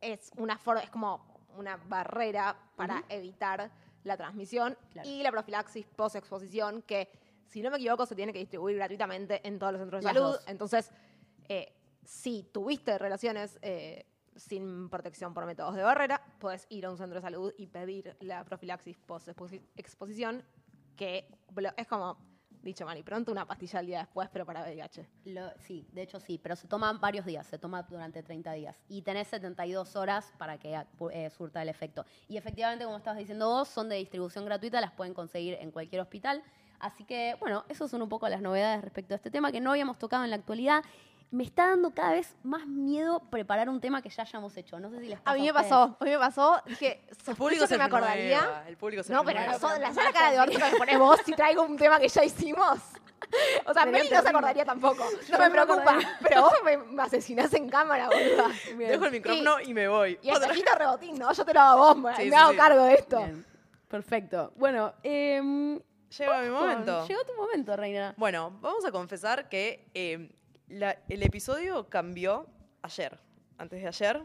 es una for- es como una barrera para evitar la transmisión. Claro. Y la profilaxis post-exposición, que si no me equivoco se tiene que distribuir gratuitamente en todos los centros de Las salud. dos. Entonces, eh, si tuviste relaciones eh, sin protección por métodos de barrera, puedes ir a un centro de salud y pedir la profilaxis post-exposición, que es como, dicho mal y pronto, una pastilla al día después, pero para VIH. Sí, de hecho sí, pero se toma varios días, se toma durante 30 días. Y tenés 72 horas para que eh, surta el efecto. Y efectivamente, como estabas diciendo vos, son de distribución gratuita, las pueden conseguir en cualquier hospital. Así que, bueno, esas son un poco las novedades respecto a este tema que no habíamos tocado en la actualidad. Me está dando cada vez más miedo preparar un tema que ya hayamos hecho. No sé si les pasa A mí me pasó, a mí me pasó, dije, El público que se me acordaría. El público se No, pero renueva. so- la sola cara de orto que me pones vos si traigo un tema que ya hicimos. O sea, Meli no se acordaría tampoco. No me preocupa. Pero vos me, me asesinás en cámara, boluda. Dejo el micrófono y, me voy. Y el taquito rebotín, ¿no? Yo te lo hago a vos, me, Sí, me sí, hago sí. cargo de esto. Bien, perfecto. Bueno, em, Llega mi momento. llegó tu momento, Reina. Bueno, vamos a confesar que eh, la- el episodio cambió ayer, antes de ayer,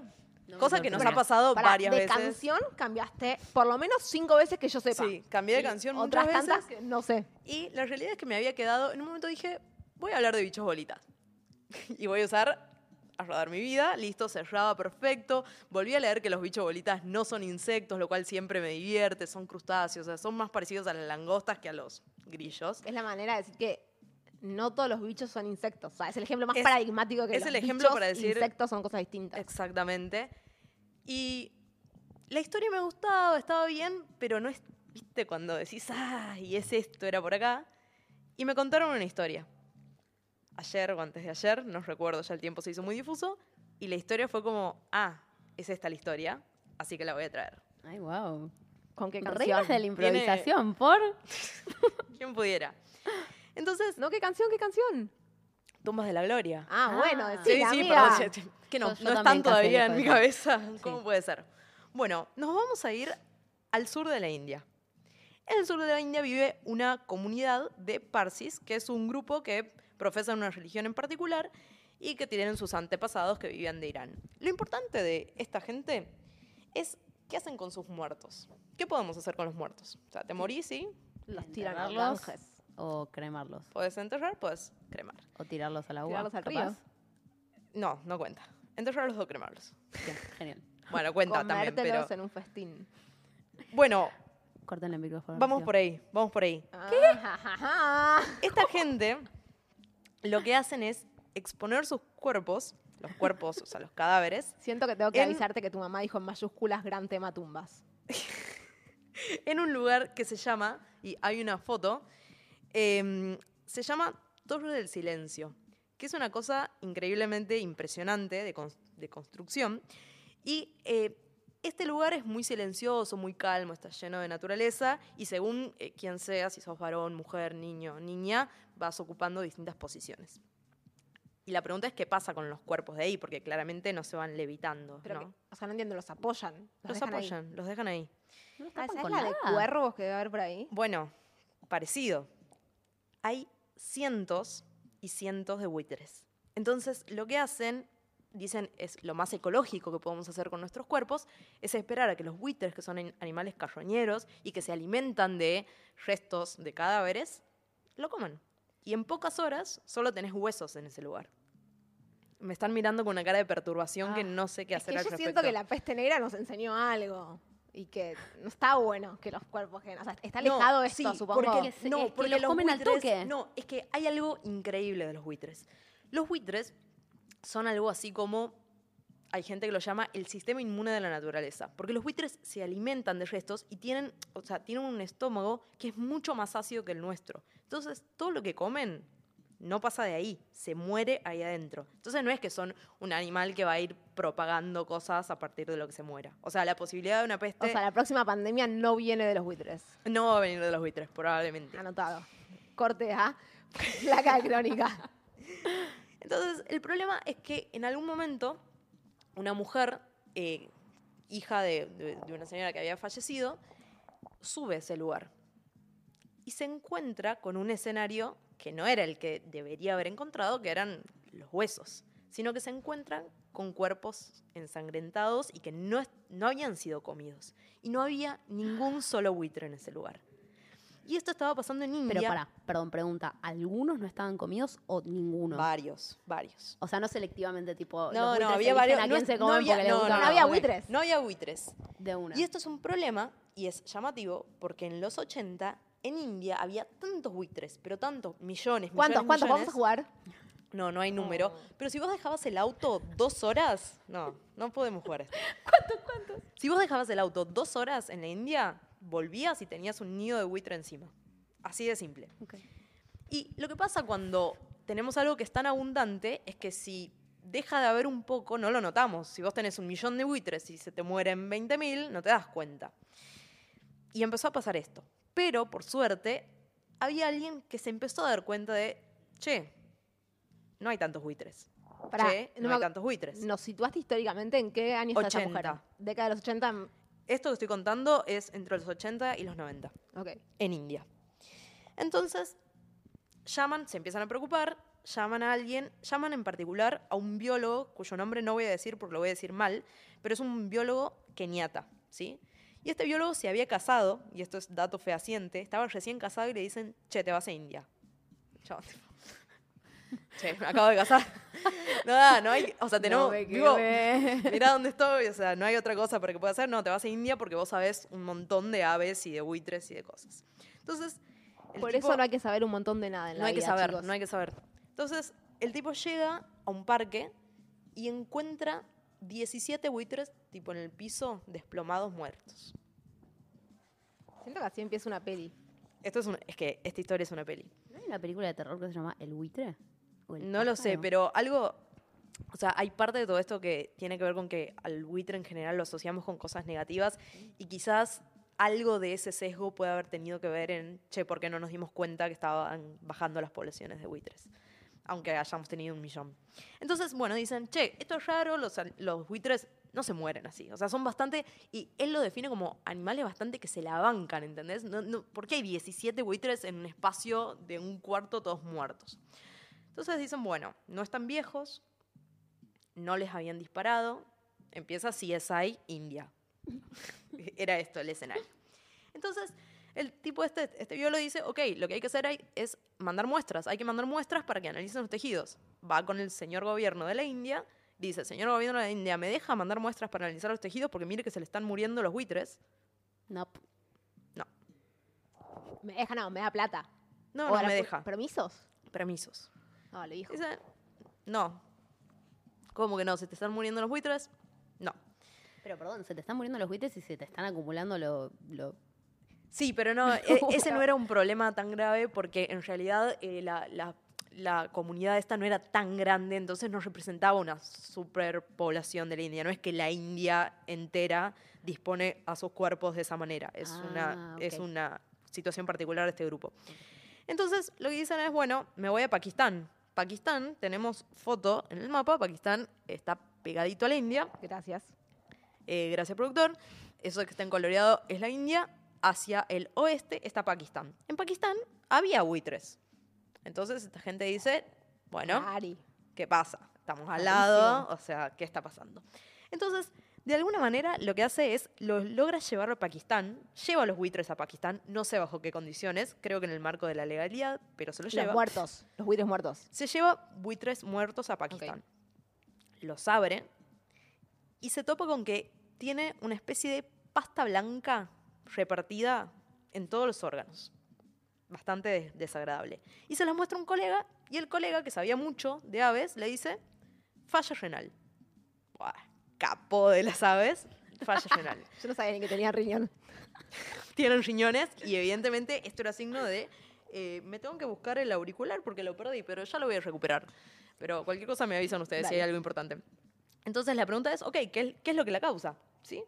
No me cosa que nos ha sorprende. pasado Pará, varias de veces. canción cambiaste por lo menos cinco veces que yo sepa. Sí, cambié de Y canción Otras muchas tantas veces. que no sé. Y la realidad es que me había quedado, en un momento dije, voy a hablar de bichos bolitas. y voy a usar a rodar mi vida, listo, cerraba perfecto. Volví a leer que los bichos bolitas no son insectos, lo cual siempre me divierte, son crustáceos, o sea, son más parecidos a las langostas que a los grillos. Es la manera de decir que no todos los bichos son insectos. O sea, es el ejemplo más Es- paradigmático que es los el ejemplo bichos para decir- insectos son cosas distintas. Exactamente. Y la historia me gustaba, estaba bien, pero no es, viste, cuando decís, ah, y es esto, era por acá. Y me contaron una historia. Ayer o antes de ayer, no recuerdo, ya el tiempo se hizo muy difuso. Y la historia fue como, ah, es esta la historia, así que la voy a traer. Ay, wow. ¿Con qué Reglas canción? de la improvisación, por. ¿Quién pudiera? Entonces, No, ¿qué canción? ¿Qué canción? Tumbas de la Gloria. Ah, Ah. bueno, Sí, decila, sí, amiga. perdón, che, che, que no, Yo- yo no están todavía en mi cabeza. ¿Cómo Sí. puede ser? Bueno, nos vamos a ir al sur de la India. En el sur de la India vive una comunidad de Parsis, que es un grupo que profesa una religión en particular y que tienen sus antepasados que vivían de Irán. Lo importante de esta gente es qué hacen con sus muertos. ¿Qué podemos hacer con los muertos? O sea, te morís, sí, Los tiran a Enterrarlos Ganges. O cremarlos. puedes enterrar, puedes cremar. O tirarlos al agua. Tirarlos al río. No, no cuenta. Enterrarlos o cremarlos. Bien, genial. Bueno, cuenta también, pero... En un festín. Bueno, Corten el micrófono. vamos por ahí, vamos por ahí. ¿Qué? Ah, Esta gente lo que hacen es exponer sus cuerpos, los cuerpos, o sea, los cadáveres, Siento que tengo que En- avisarte que tu mamá dijo en mayúsculas gran tema tumbas. en un lugar que se llama, y hay una foto, em, se llama Torre del Silencio, que es una cosa increíblemente impresionante de, cons- de construcción. Y eh, este lugar es muy silencioso, muy calmo, está lleno de naturaleza y según eh, quién sea, si sos varón, mujer, niño, niña, vas ocupando distintas posiciones. Y la pregunta es qué pasa con los cuerpos de ahí, porque claramente no se van levitando, Pero ¿no? que- o sea, no entiendo, los apoyan. Los ahí. apoyan, los dejan ahí. ¿No los Ah, ¿Sabes con la de nada? cuervos que debe haber por ahí? Bueno, parecido. Hay cientos y cientos de buitres. Entonces, lo que hacen, dicen, es lo más ecológico que podemos hacer con nuestros cuerpos, es esperar a que los buitres, que son an- animales carroñeros y que se alimentan de restos de cadáveres, lo coman. Y en pocas horas solo tenés huesos en ese lugar. Me están mirando con una cara de perturbación que Ah, no sé qué Es hacer que al yo respecto. siento que la peste negra nos enseñó algo. Y que no está bueno que los cuerpos gen- O sea, está No, alejado esto, sí, supongo. Porque, Que no, que porque los los comen al buitres- toque. No, es que hay algo increíble de los buitres. Los buitres son algo así como. Hay gente que lo llama el sistema inmune de la naturaleza. Porque los buitres se alimentan de restos y tienen, o sea, tienen un estómago que es mucho más ácido que el nuestro. Entonces, todo lo que comen no pasa de ahí, se muere ahí adentro. Entonces no es que son un animal que va a ir propagando cosas a partir de lo que se muera. O sea, la posibilidad de una peste O sea, la próxima pandemia no viene de los buitres. no va a venir de los buitres, probablemente. Anotado. Corte A. Placa de crónica. Entonces, el problema es que en algún momento una mujer, eh, hija de, de- de una señora que había fallecido, sube a ese lugar y se encuentra con un escenario que no era el que debería haber encontrado, que eran los huesos, sino que se encuentran con cuerpos ensangrentados y que no, no habían sido comidos. Y no había ningún solo buitre en ese lugar. Y esto estaba pasando en India. Pero para, perdón, pregunta, ¿algunos no estaban comidos o ninguno? Varios, varios. O sea, no selectivamente, tipo, No, los no, había varios. no no había- no, no, No había buitres. No había buitres. De una. Y esto es un problema y es llamativo porque en los 80 en India había tantos buitres, pero tantos, millones, ¿Cuántos? millones, ¿Cuántos vamos a millones. jugar? No, no hay número. Pero si vos dejabas el auto dos horas, no, no podemos jugar esto. ¿Cuántos? ¿Cuántos? Si vos dejabas el auto dos horas en la India, volvías y tenías un nido de buitre encima. Así de simple. Y lo que pasa cuando tenemos algo que es tan abundante es que si deja de haber un poco, no lo notamos. Si vos tenés un millón de buitres y se te mueren 20.000, no te das cuenta. Y empezó a pasar esto. Pero, por suerte, había alguien que se empezó a dar cuenta de, che, no hay tantos buitres. Pará, che, no, no hay tantos buitres. ¿Nos situaste históricamente en qué año está esta 80. mujer? Década de los 80. Esto que estoy contando es entre los 80 y los 90. Ok. en India. Entonces, llaman, se empiezan a preocupar, llaman a alguien, llaman en particular a un biólogo, cuyo nombre no voy a decir porque lo voy a decir mal, pero es un biólogo keniata, ¿sí? Y este biólogo se había casado, y esto es dato fehaciente, estaba recién casado y le dicen, che, te vas a India. Tipo, che, me acabo de casar. Nada, no hay, o sea, tenemos, quedé. Mirá dónde estoy, o sea, no hay otra cosa para que pueda hacer. No, te vas a India porque vos sabés un montón de aves y de buitres y de cosas. Entonces, el Por tipo- eso no hay que saber un montón de nada en la no hay que saber, chicos. no hay que saber. Entonces, el tipo llega a un parque y encuentra 17 buitres, tipo en el piso, desplomados muertos. Siento que así empieza una peli. Esto es, una- es que esta historia es una peli. ¿No hay una película de terror que se llama El buitre? ¿O el No lo sé, pájaro? pero algo. O sea, hay parte de todo esto que tiene que ver con que al buitre en general lo asociamos con cosas negativas y quizás algo de ese sesgo puede haber tenido que ver en, che, ¿por qué no nos dimos cuenta que estaban bajando las poblaciones de buitres? Aunque hayamos tenido un millón. Entonces, bueno, dicen, che, esto es raro, los, los buitres no se mueren así. O sea, son bastante. Y él lo define como animales bastante que se la bancan, ¿entendés? No, no, ¿Por qué hay 17 buitres en un espacio de un cuarto todos muertos? Entonces dicen, bueno, no están viejos, no les habían disparado, empieza CSI India. Era esto el escenario. Entonces, el tipo este, este biólogo dice, ok, lo que hay que hacer hay- es mandar muestras, hay que mandar muestras para que analicen los tejidos. Va con el señor gobierno de la India, dice, señor gobierno de la India, ¿me deja mandar muestras para analizar los tejidos? Porque mire que se le están muriendo los buitres. Nope. Me deja, no, me da plata. No, O no me deja. ¿Permisos? Permisos. No, le dijo. Dice, no. ¿Cómo que no? ¿Se te están muriendo los buitres? No. Pero perdón, se te están muriendo los buitres y se te están acumulando lo... lo- Sí, pero no, e- ese no era un problema tan grave porque en realidad eh, la, la- la comunidad esta no era tan grande, entonces no representaba una superpoblación de la India. No es que la India entera dispone a sus cuerpos de esa manera. Es, una, Ah, es ok. una situación particular de este grupo. Entonces, lo que dicen es, bueno, me voy a Pakistán. Pakistán, tenemos foto en el mapa, Pakistán está pegadito a la India. Gracias. Eh, gracias, productor. Eso que está en coloreado es la India. Hacia el oeste está Pakistán. En Pakistán había buitres. Entonces esta gente dice, bueno. ¿qué pasa? Estamos al lado, o sea, ¿qué está pasando? Entonces, de alguna manera, lo que hace es, los logra llevar a Pakistán, lleva a los buitres a Pakistán, no sé bajo qué condiciones, creo que en el marco de la legalidad, pero se los Los lleva. muertos, los buitres muertos. Se lleva buitres muertos a Pakistán. Los abre y se topa con que tiene una especie de pasta blanca repartida en todos los órganos. Bastante des- desagradable. Y se las muestra un colega y el colega, que sabía mucho de aves, le dice, falla renal. Buah, capó de las aves, falla renal. Yo no sabía ni que tenía riñón. Tienen riñones y evidentemente esto era signo de eh, me tengo que buscar el auricular porque lo perdí, pero ya lo voy a recuperar. Pero cualquier cosa me avisan ustedes si hay Dale. algo importante. Entonces la pregunta es, ok, ¿qué, qué es lo que la causa? ¿Sí?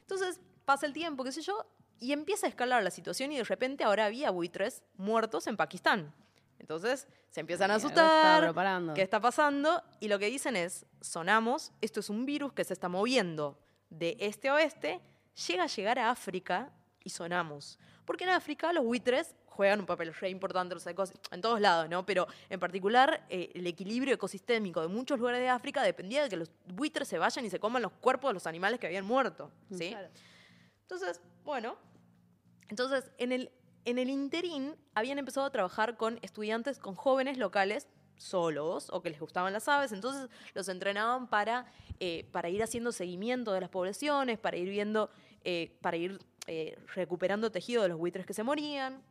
Entonces pasa el tiempo, qué sé yo, y empieza a escalar la situación y de repente ahora había buitres muertos en Pakistán. Entonces se empiezan a asustar. preparando. ¿Qué está pasando? Y lo que dicen es, sonamos, esto es un virus que se está moviendo de este a oeste, llega a llegar a África y sonamos. Porque en África los buitres juegan un papel re importante los en todos lados, ¿no? Pero en particular eh, el equilibrio ecosistémico de muchos lugares de África dependía de que los buitres se vayan y se coman los cuerpos de los animales que habían muerto, ¿sí? Entonces, bueno, entonces en el, en el interín habían empezado a trabajar con estudiantes, con jóvenes locales solos o que les gustaban las aves, entonces los entrenaban para, eh, para ir haciendo seguimiento de las poblaciones, para ir viendo, eh, para ir eh, recuperando tejido de los buitres que se morían.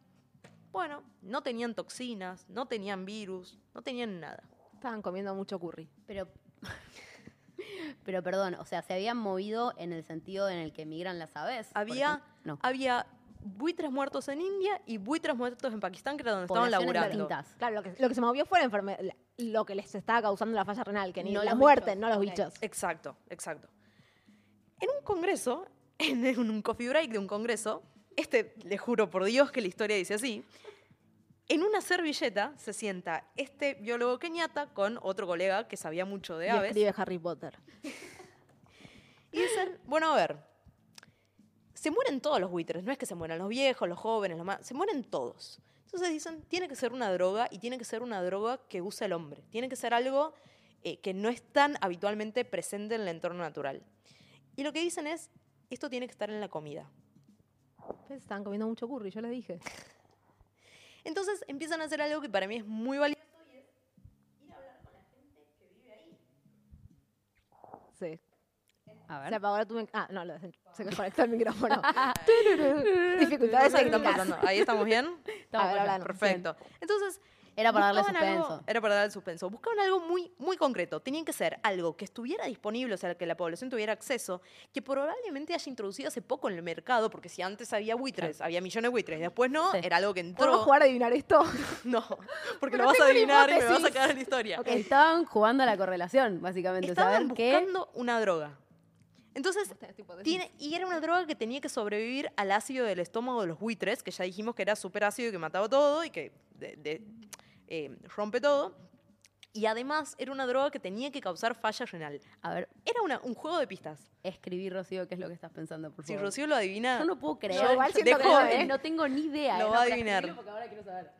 Bueno, no tenían toxinas, no tenían virus, no tenían nada. Estaban comiendo mucho curry. Pero, pero perdón, o sea, se habían movido en el sentido en el que migran las aves. Había, no. había buitres muertos en India y buitres muertos en Pakistán, que era donde estaban laburando. distintas. Claro, lo que, lo que se movió fue la enfermedad, lo que les estaba causando la falla renal, que ni No la muerte, bichos. no los bichos. Exacto, exacto. En un congreso, en un coffee break de un congreso, este, le juro por Dios que la historia dice así, en una servilleta se sienta este biólogo keniata con otro colega que sabía mucho de Y aves. escribe Harry Potter. Y dicen, bueno, a ver, se mueren todos los buitres, no es que se mueran los viejos, los jóvenes, los más, se mueren todos. Entonces dicen, tiene que ser una droga y tiene que ser una droga que usa el hombre. Tiene que ser algo eh, que no es tan habitualmente presente en el entorno natural. Y lo que dicen es, esto tiene que estar en la comida. Ustedes estaban comiendo mucho curry, yo les dije. Entonces empiezan a hacer algo que para mí es muy valioso. Sí. A Se ver. apagó tu Ah, no, lo- se desconectó el micrófono. Dificultades ¿Qué está técnicas. pasando? Ahí estamos bien. Estamos A ver, acá. hablando. Perfecto. Entonces. Era para darle buscaban algo- suspenso. era para darle suspenso. Buscaban algo muy, muy concreto. Tenían que ser algo que estuviera disponible, o sea, que la población tuviera acceso, que probablemente haya introducido hace poco en el mercado, porque si antes había buitres, había millones de buitres, y después no, Sí. era algo que entró. ¿Podemos jugar a adivinar esto? No, porque Pero lo vas a adivinar y me vas a cagar en la historia. Estaban jugando a la correlación, básicamente. Estaban saber buscando una droga. Entonces, tiene, y era una droga que tenía que sobrevivir al ácido del estómago de los buitres, que ya dijimos que era súper ácido y que mataba todo y que de- de- eh, rompe todo. Y además era una droga que tenía que causar falla renal. A ver, Era una- un juego de pistas. escribí, Rocío, qué es lo que estás pensando, por Si favor. Rocío lo adivina, Yo no puedo creer. Yo igual siento de que no, joven, ¿eh? no tengo ni idea. Lo ¿eh? va No, a adivinar. porque ahora quiero saber.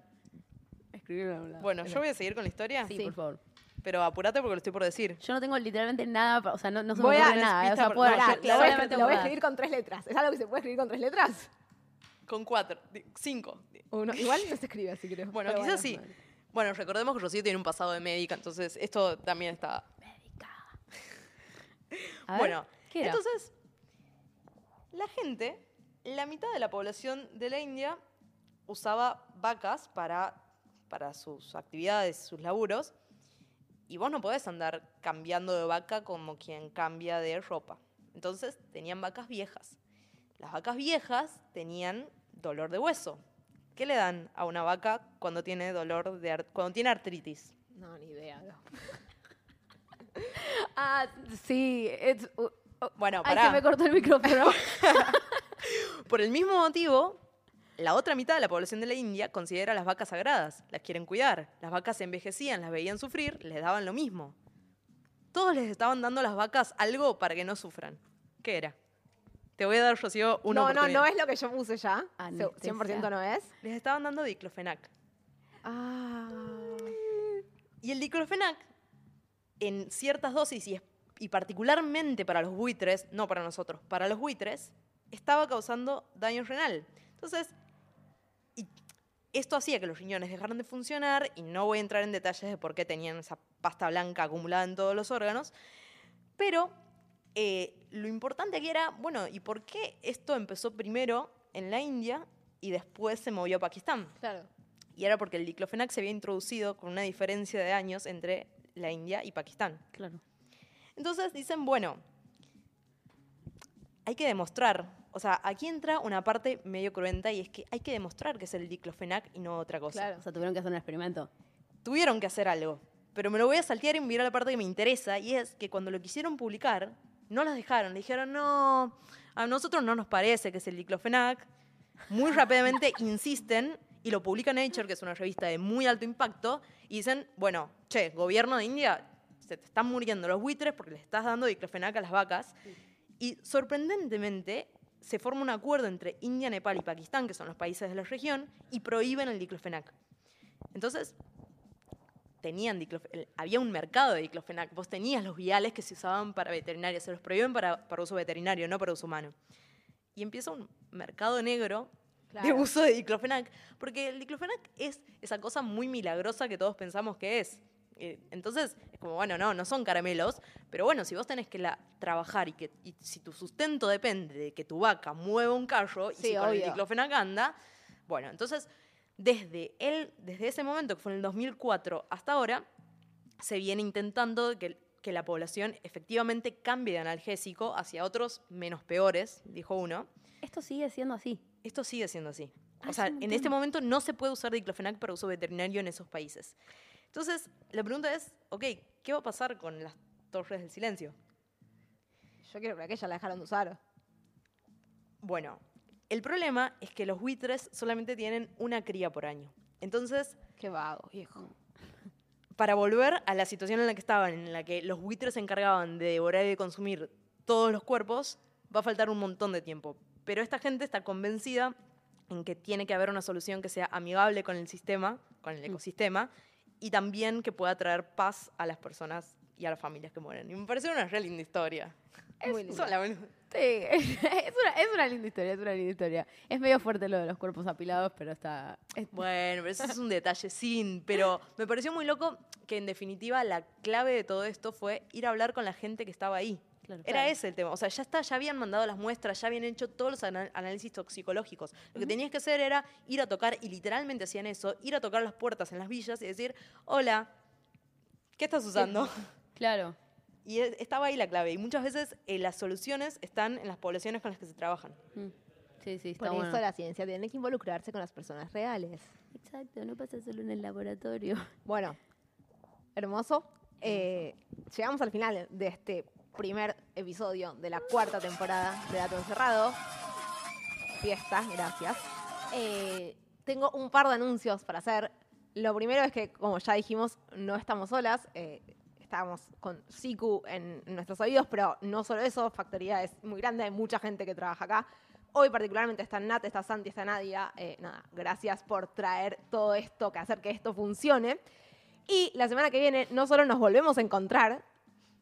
Bueno, yo voy a seguir con la historia, Sí, por favor. Pero apurate porque lo estoy por decir. Yo no tengo literalmente nada, pa- o sea, no, no se Voy me a- ocurre nada. O sea, por- puedo no, decir yo- Lo voy, a, solamente lo voy a escribir con tres letras. ¿Es algo que se puede escribir con tres letras? Con cuatro, di- cinco. Uno. Igual no se escribe así, creo. Bueno, Pero quizás sí. Bueno, recordemos que Rocío tiene un pasado de médica, entonces esto también está A ver, bueno, ¿qué era? entonces, la gente, la mitad de la población de la India usaba vacas para, para sus actividades, sus laburos, y vos no podés andar cambiando de vaca como quien cambia de ropa. Entonces, tenían vacas viejas. Las vacas viejas tenían dolor de hueso. ¿Qué le dan a una vaca cuando tiene dolor de cuando tiene artritis? No, ni idea. no. Ah, sí. uh, uh, Bueno, Ay, se me cortó el micrófono. Por el mismo motivo, la otra mitad de la población de la India considera a las vacas sagradas, las quieren cuidar. Las vacas se envejecían, las veían sufrir, les daban lo mismo. Todos les estaban dando a las vacas algo para que no sufran. ¿Qué era? Te voy a dar, Rocío, una no, no, no es lo que yo puse ya. Anestesia. 100% no es. Les estaban dando diclofenac. Ah. Y el diclofenac, en ciertas dosis y, es- y particularmente para los buitres, no para nosotros, para los buitres, estaba causando daño renal. Entonces, esto hacía que los riñones dejaran de funcionar, y no voy a entrar en detalles de por qué tenían esa pasta blanca acumulada en todos los órganos, pero eh, lo importante aquí era, bueno, ¿y por qué esto empezó primero en la India y después se movió a Pakistán? Claro. Y era porque el diclofenac se había introducido con una diferencia de años entre la India y Pakistán. Claro. Entonces dicen, bueno, hay que demostrar, o sea, aquí entra una parte medio cruenta y es que hay que demostrar que es el diclofenac y no otra cosa. Claro. O sea, tuvieron que hacer un experimento. Tuvieron que hacer algo, pero me lo voy a saltear y me voy a ir a la parte que me interesa y es que cuando lo quisieron publicar, no las dejaron, le dijeron, no, a nosotros no nos parece que es el diclofenac. Muy rápidamente insisten y lo publica Nature, que es una revista de muy alto impacto, y dicen, bueno, che, gobierno de India, se te están muriendo los buitres porque le estás dando diclofenac a las vacas. Y sorprendentemente se forma un acuerdo entre India, Nepal y Pakistán, que son los países de la región, y prohíben el diclofenac. Entonces, tenían había un mercado de diclofenac. Vos tenías los viales que se usaban para veterinarios, se los prohíben para, para uso veterinario, no para uso humano. Y empieza un mercado negro de Claro. uso de diclofenac, porque el diclofenac es esa cosa muy milagrosa que todos pensamos que es. Eh, Entonces, es como, bueno, no, no son caramelos, pero bueno, si vos tenés que la, trabajar y que y si tu sustento depende de que tu vaca mueva un carro y Sí, si con el diclofenac anda, bueno, entonces, desde, él, desde ese momento, que fue en el 2004 hasta ahora, se viene intentando que, que la población efectivamente cambie de analgésico hacia otros menos peores, dijo uno. Esto sigue siendo así. Esto sigue siendo así. O sea, en este momento no se puede usar diclofenac para uso veterinario en esos países. Entonces, la pregunta es, ok, ¿qué va a pasar con las torres del silencio? Yo quiero que ya la dejaron de usar. Bueno, el problema es que los buitres solamente tienen una cría por año. Entonces, Qué vago, viejo. para volver a la situación en la que estaban, en la que los buitres se encargaban de devorar y de consumir todos los cuerpos, va a faltar un montón de tiempo. Pero esta gente está convencida en que tiene que haber una solución que sea amigable con el sistema, con el ecosistema, y también que pueda traer paz a las personas y a las familias que mueren. Y me parece una re linda historia. Muy lindo. Solamente- Sí, es una, es una linda historia, es una linda historia. Es medio fuerte lo de los cuerpos apilados, pero está... es- Bueno, pero eso es un detalle sin. Pero me pareció muy loco que en definitiva la clave de todo esto fue ir a hablar con la gente que estaba ahí. Claro. Era Claro. ese el tema. O sea, ya está, ya habían mandado las muestras, ya habían hecho todos los análisis toxicológicos. Lo que tenías que hacer era ir a tocar, y literalmente hacían eso, ir a tocar las puertas en las villas y decir, hola, ¿qué estás usando? Claro. Y e- estaba ahí la clave. Y muchas veces eh, las soluciones están en las poblaciones con las que se trabajan. Mm. Sí, sí, está Por bueno. eso la ciencia tiene que involucrarse con las personas reales. Exacto, no pasa solo en el laboratorio. Bueno, hermoso. Eh, llegamos al final de este primer episodio de la cuarta temporada de Dato Encerrado. Fiesta, gracias. Eh, tengo un par de anuncios para hacer. Lo primero es que, como ya dijimos, no estamos solas. eh, estamos con Siku en nuestros oídos, pero no solo eso, Factoría es muy grande, hay mucha gente que trabaja acá. Hoy particularmente está Nat, está Santi, está Nadia. Eh, nada, gracias por traer todo esto, que hacer que esto funcione. Y la semana que viene no solo nos volvemos a encontrar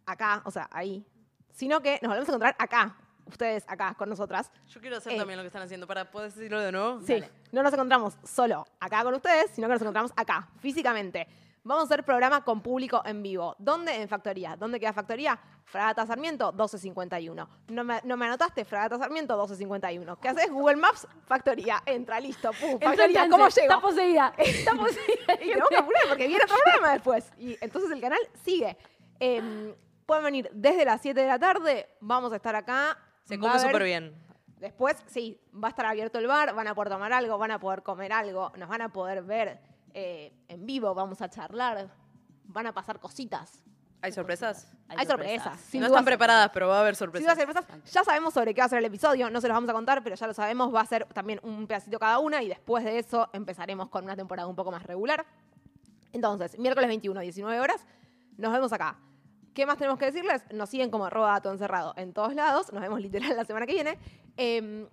acá, o sea, ahí, sino que nos volvemos a encontrar acá, ustedes acá con nosotras. Yo quiero hacer Eh. también lo que están haciendo. ¿Para poder decirlo de nuevo? Sí, no nos encontramos solo acá con ustedes, sino que nos encontramos acá, físicamente. Vamos a hacer programa con público en vivo. ¿Dónde? En Factoría. ¿Dónde queda Factoría? Fragata Sarmiento, 1251. ¿No me, no me anotaste? Fragata Sarmiento, 1251. ¿Qué haces? Google Maps, Factoría. Entra, listo. Pum, Factoría. Entonces, ¿Cómo Está llego? poseída. Está poseída. Y tenemos que apurar porque viene otro programa después. Y entonces el canal sigue. Em, pueden venir desde las 7 de la tarde. Vamos a estar acá. Se come súper bien. Después, sí, va a estar abierto el bar, van a poder tomar algo, van a poder comer algo, nos van a poder ver eh, en vivo, vamos a charlar, van a pasar cositas. ¿Hay sorpresas? Hay, sorpresas. sin no duda están preparadas, pero va a haber sin duda sorpresas. sorpresas. Ya sabemos sobre qué va a ser el episodio, no se los vamos a contar, pero ya lo sabemos, va a ser también un pedacito cada una y después de eso empezaremos con una temporada un poco más regular. Entonces, miércoles 21, 19 horas, nos vemos acá. ¿Qué más tenemos que decirles? Nos siguen como arroba encerrado en todos lados. Nos vemos literal la semana que viene. Eh,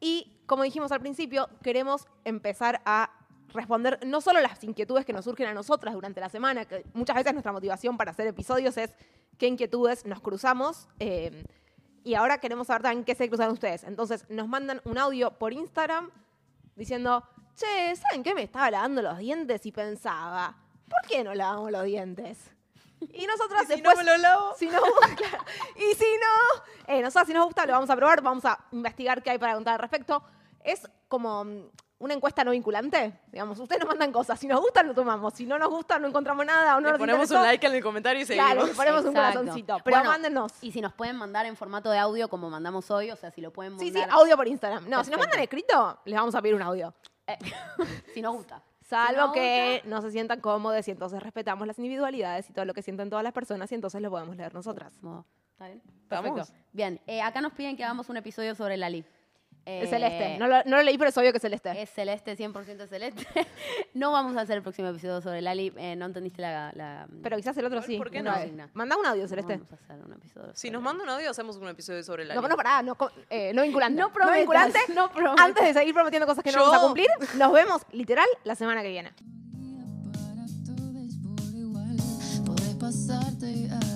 y como dijimos al principio, queremos empezar a responder no solo las inquietudes que nos surgen a nosotras durante la semana, que muchas veces nuestra motivación para hacer episodios es qué inquietudes nos cruzamos. eh, y ahora queremos saber también qué se cruzan ustedes. Entonces nos mandan un audio por Instagram diciendo, che, ¿saben qué? Me estaba lavando los dientes y pensaba, ¿por qué no lavamos los dientes? Y nosotras Si no después... me lo lavo. Si nos gusta, y si no, eh, nosotras si nos gusta lo vamos a probar, vamos a investigar qué hay para contar al respecto. Es como mm, una encuesta no vinculante, digamos, ustedes nos mandan cosas, si nos gusta lo tomamos, si no nos gusta no encontramos nada o no Le nos ponemos interesó, un like en el comentario y seguimos. Claro, le ponemos un Exacto. corazoncito, pero Bueno, mándenos. Y si nos pueden mandar en formato de audio como mandamos hoy, o sea, si lo pueden Sí, mandar. sí, audio por Instagram. No, si nos Perfecto. mandan escrito, les vamos a pedir un audio. Eh, si nos gusta. Salvo que no se sientan cómodos y entonces respetamos las individualidades y todo lo que sienten todas las personas y entonces lo podemos leer nosotras. ¿Está bien? Perfecto. Bien, eh, acá nos piden que hagamos un episodio sobre Lali. Es Eh, celeste. No lo, no lo leí, pero es obvio que es celeste. Es celeste, 100% celeste. no vamos a hacer el próximo episodio sobre Lali. eh, no entendiste la... la- Pero quizás el otro sí. ¿por qué no? Manda un audio, no celeste. vamos a hacer un episodio Si nos manda un audio, hacemos un episodio sobre la No, no, pará, no, eh, no vinculante. No prometas, vinculante. no prometas. Antes de seguir prometiendo cosas que no vamos a cumplir, nos vemos literal la semana que viene. para todos por igual. Podés pasarte a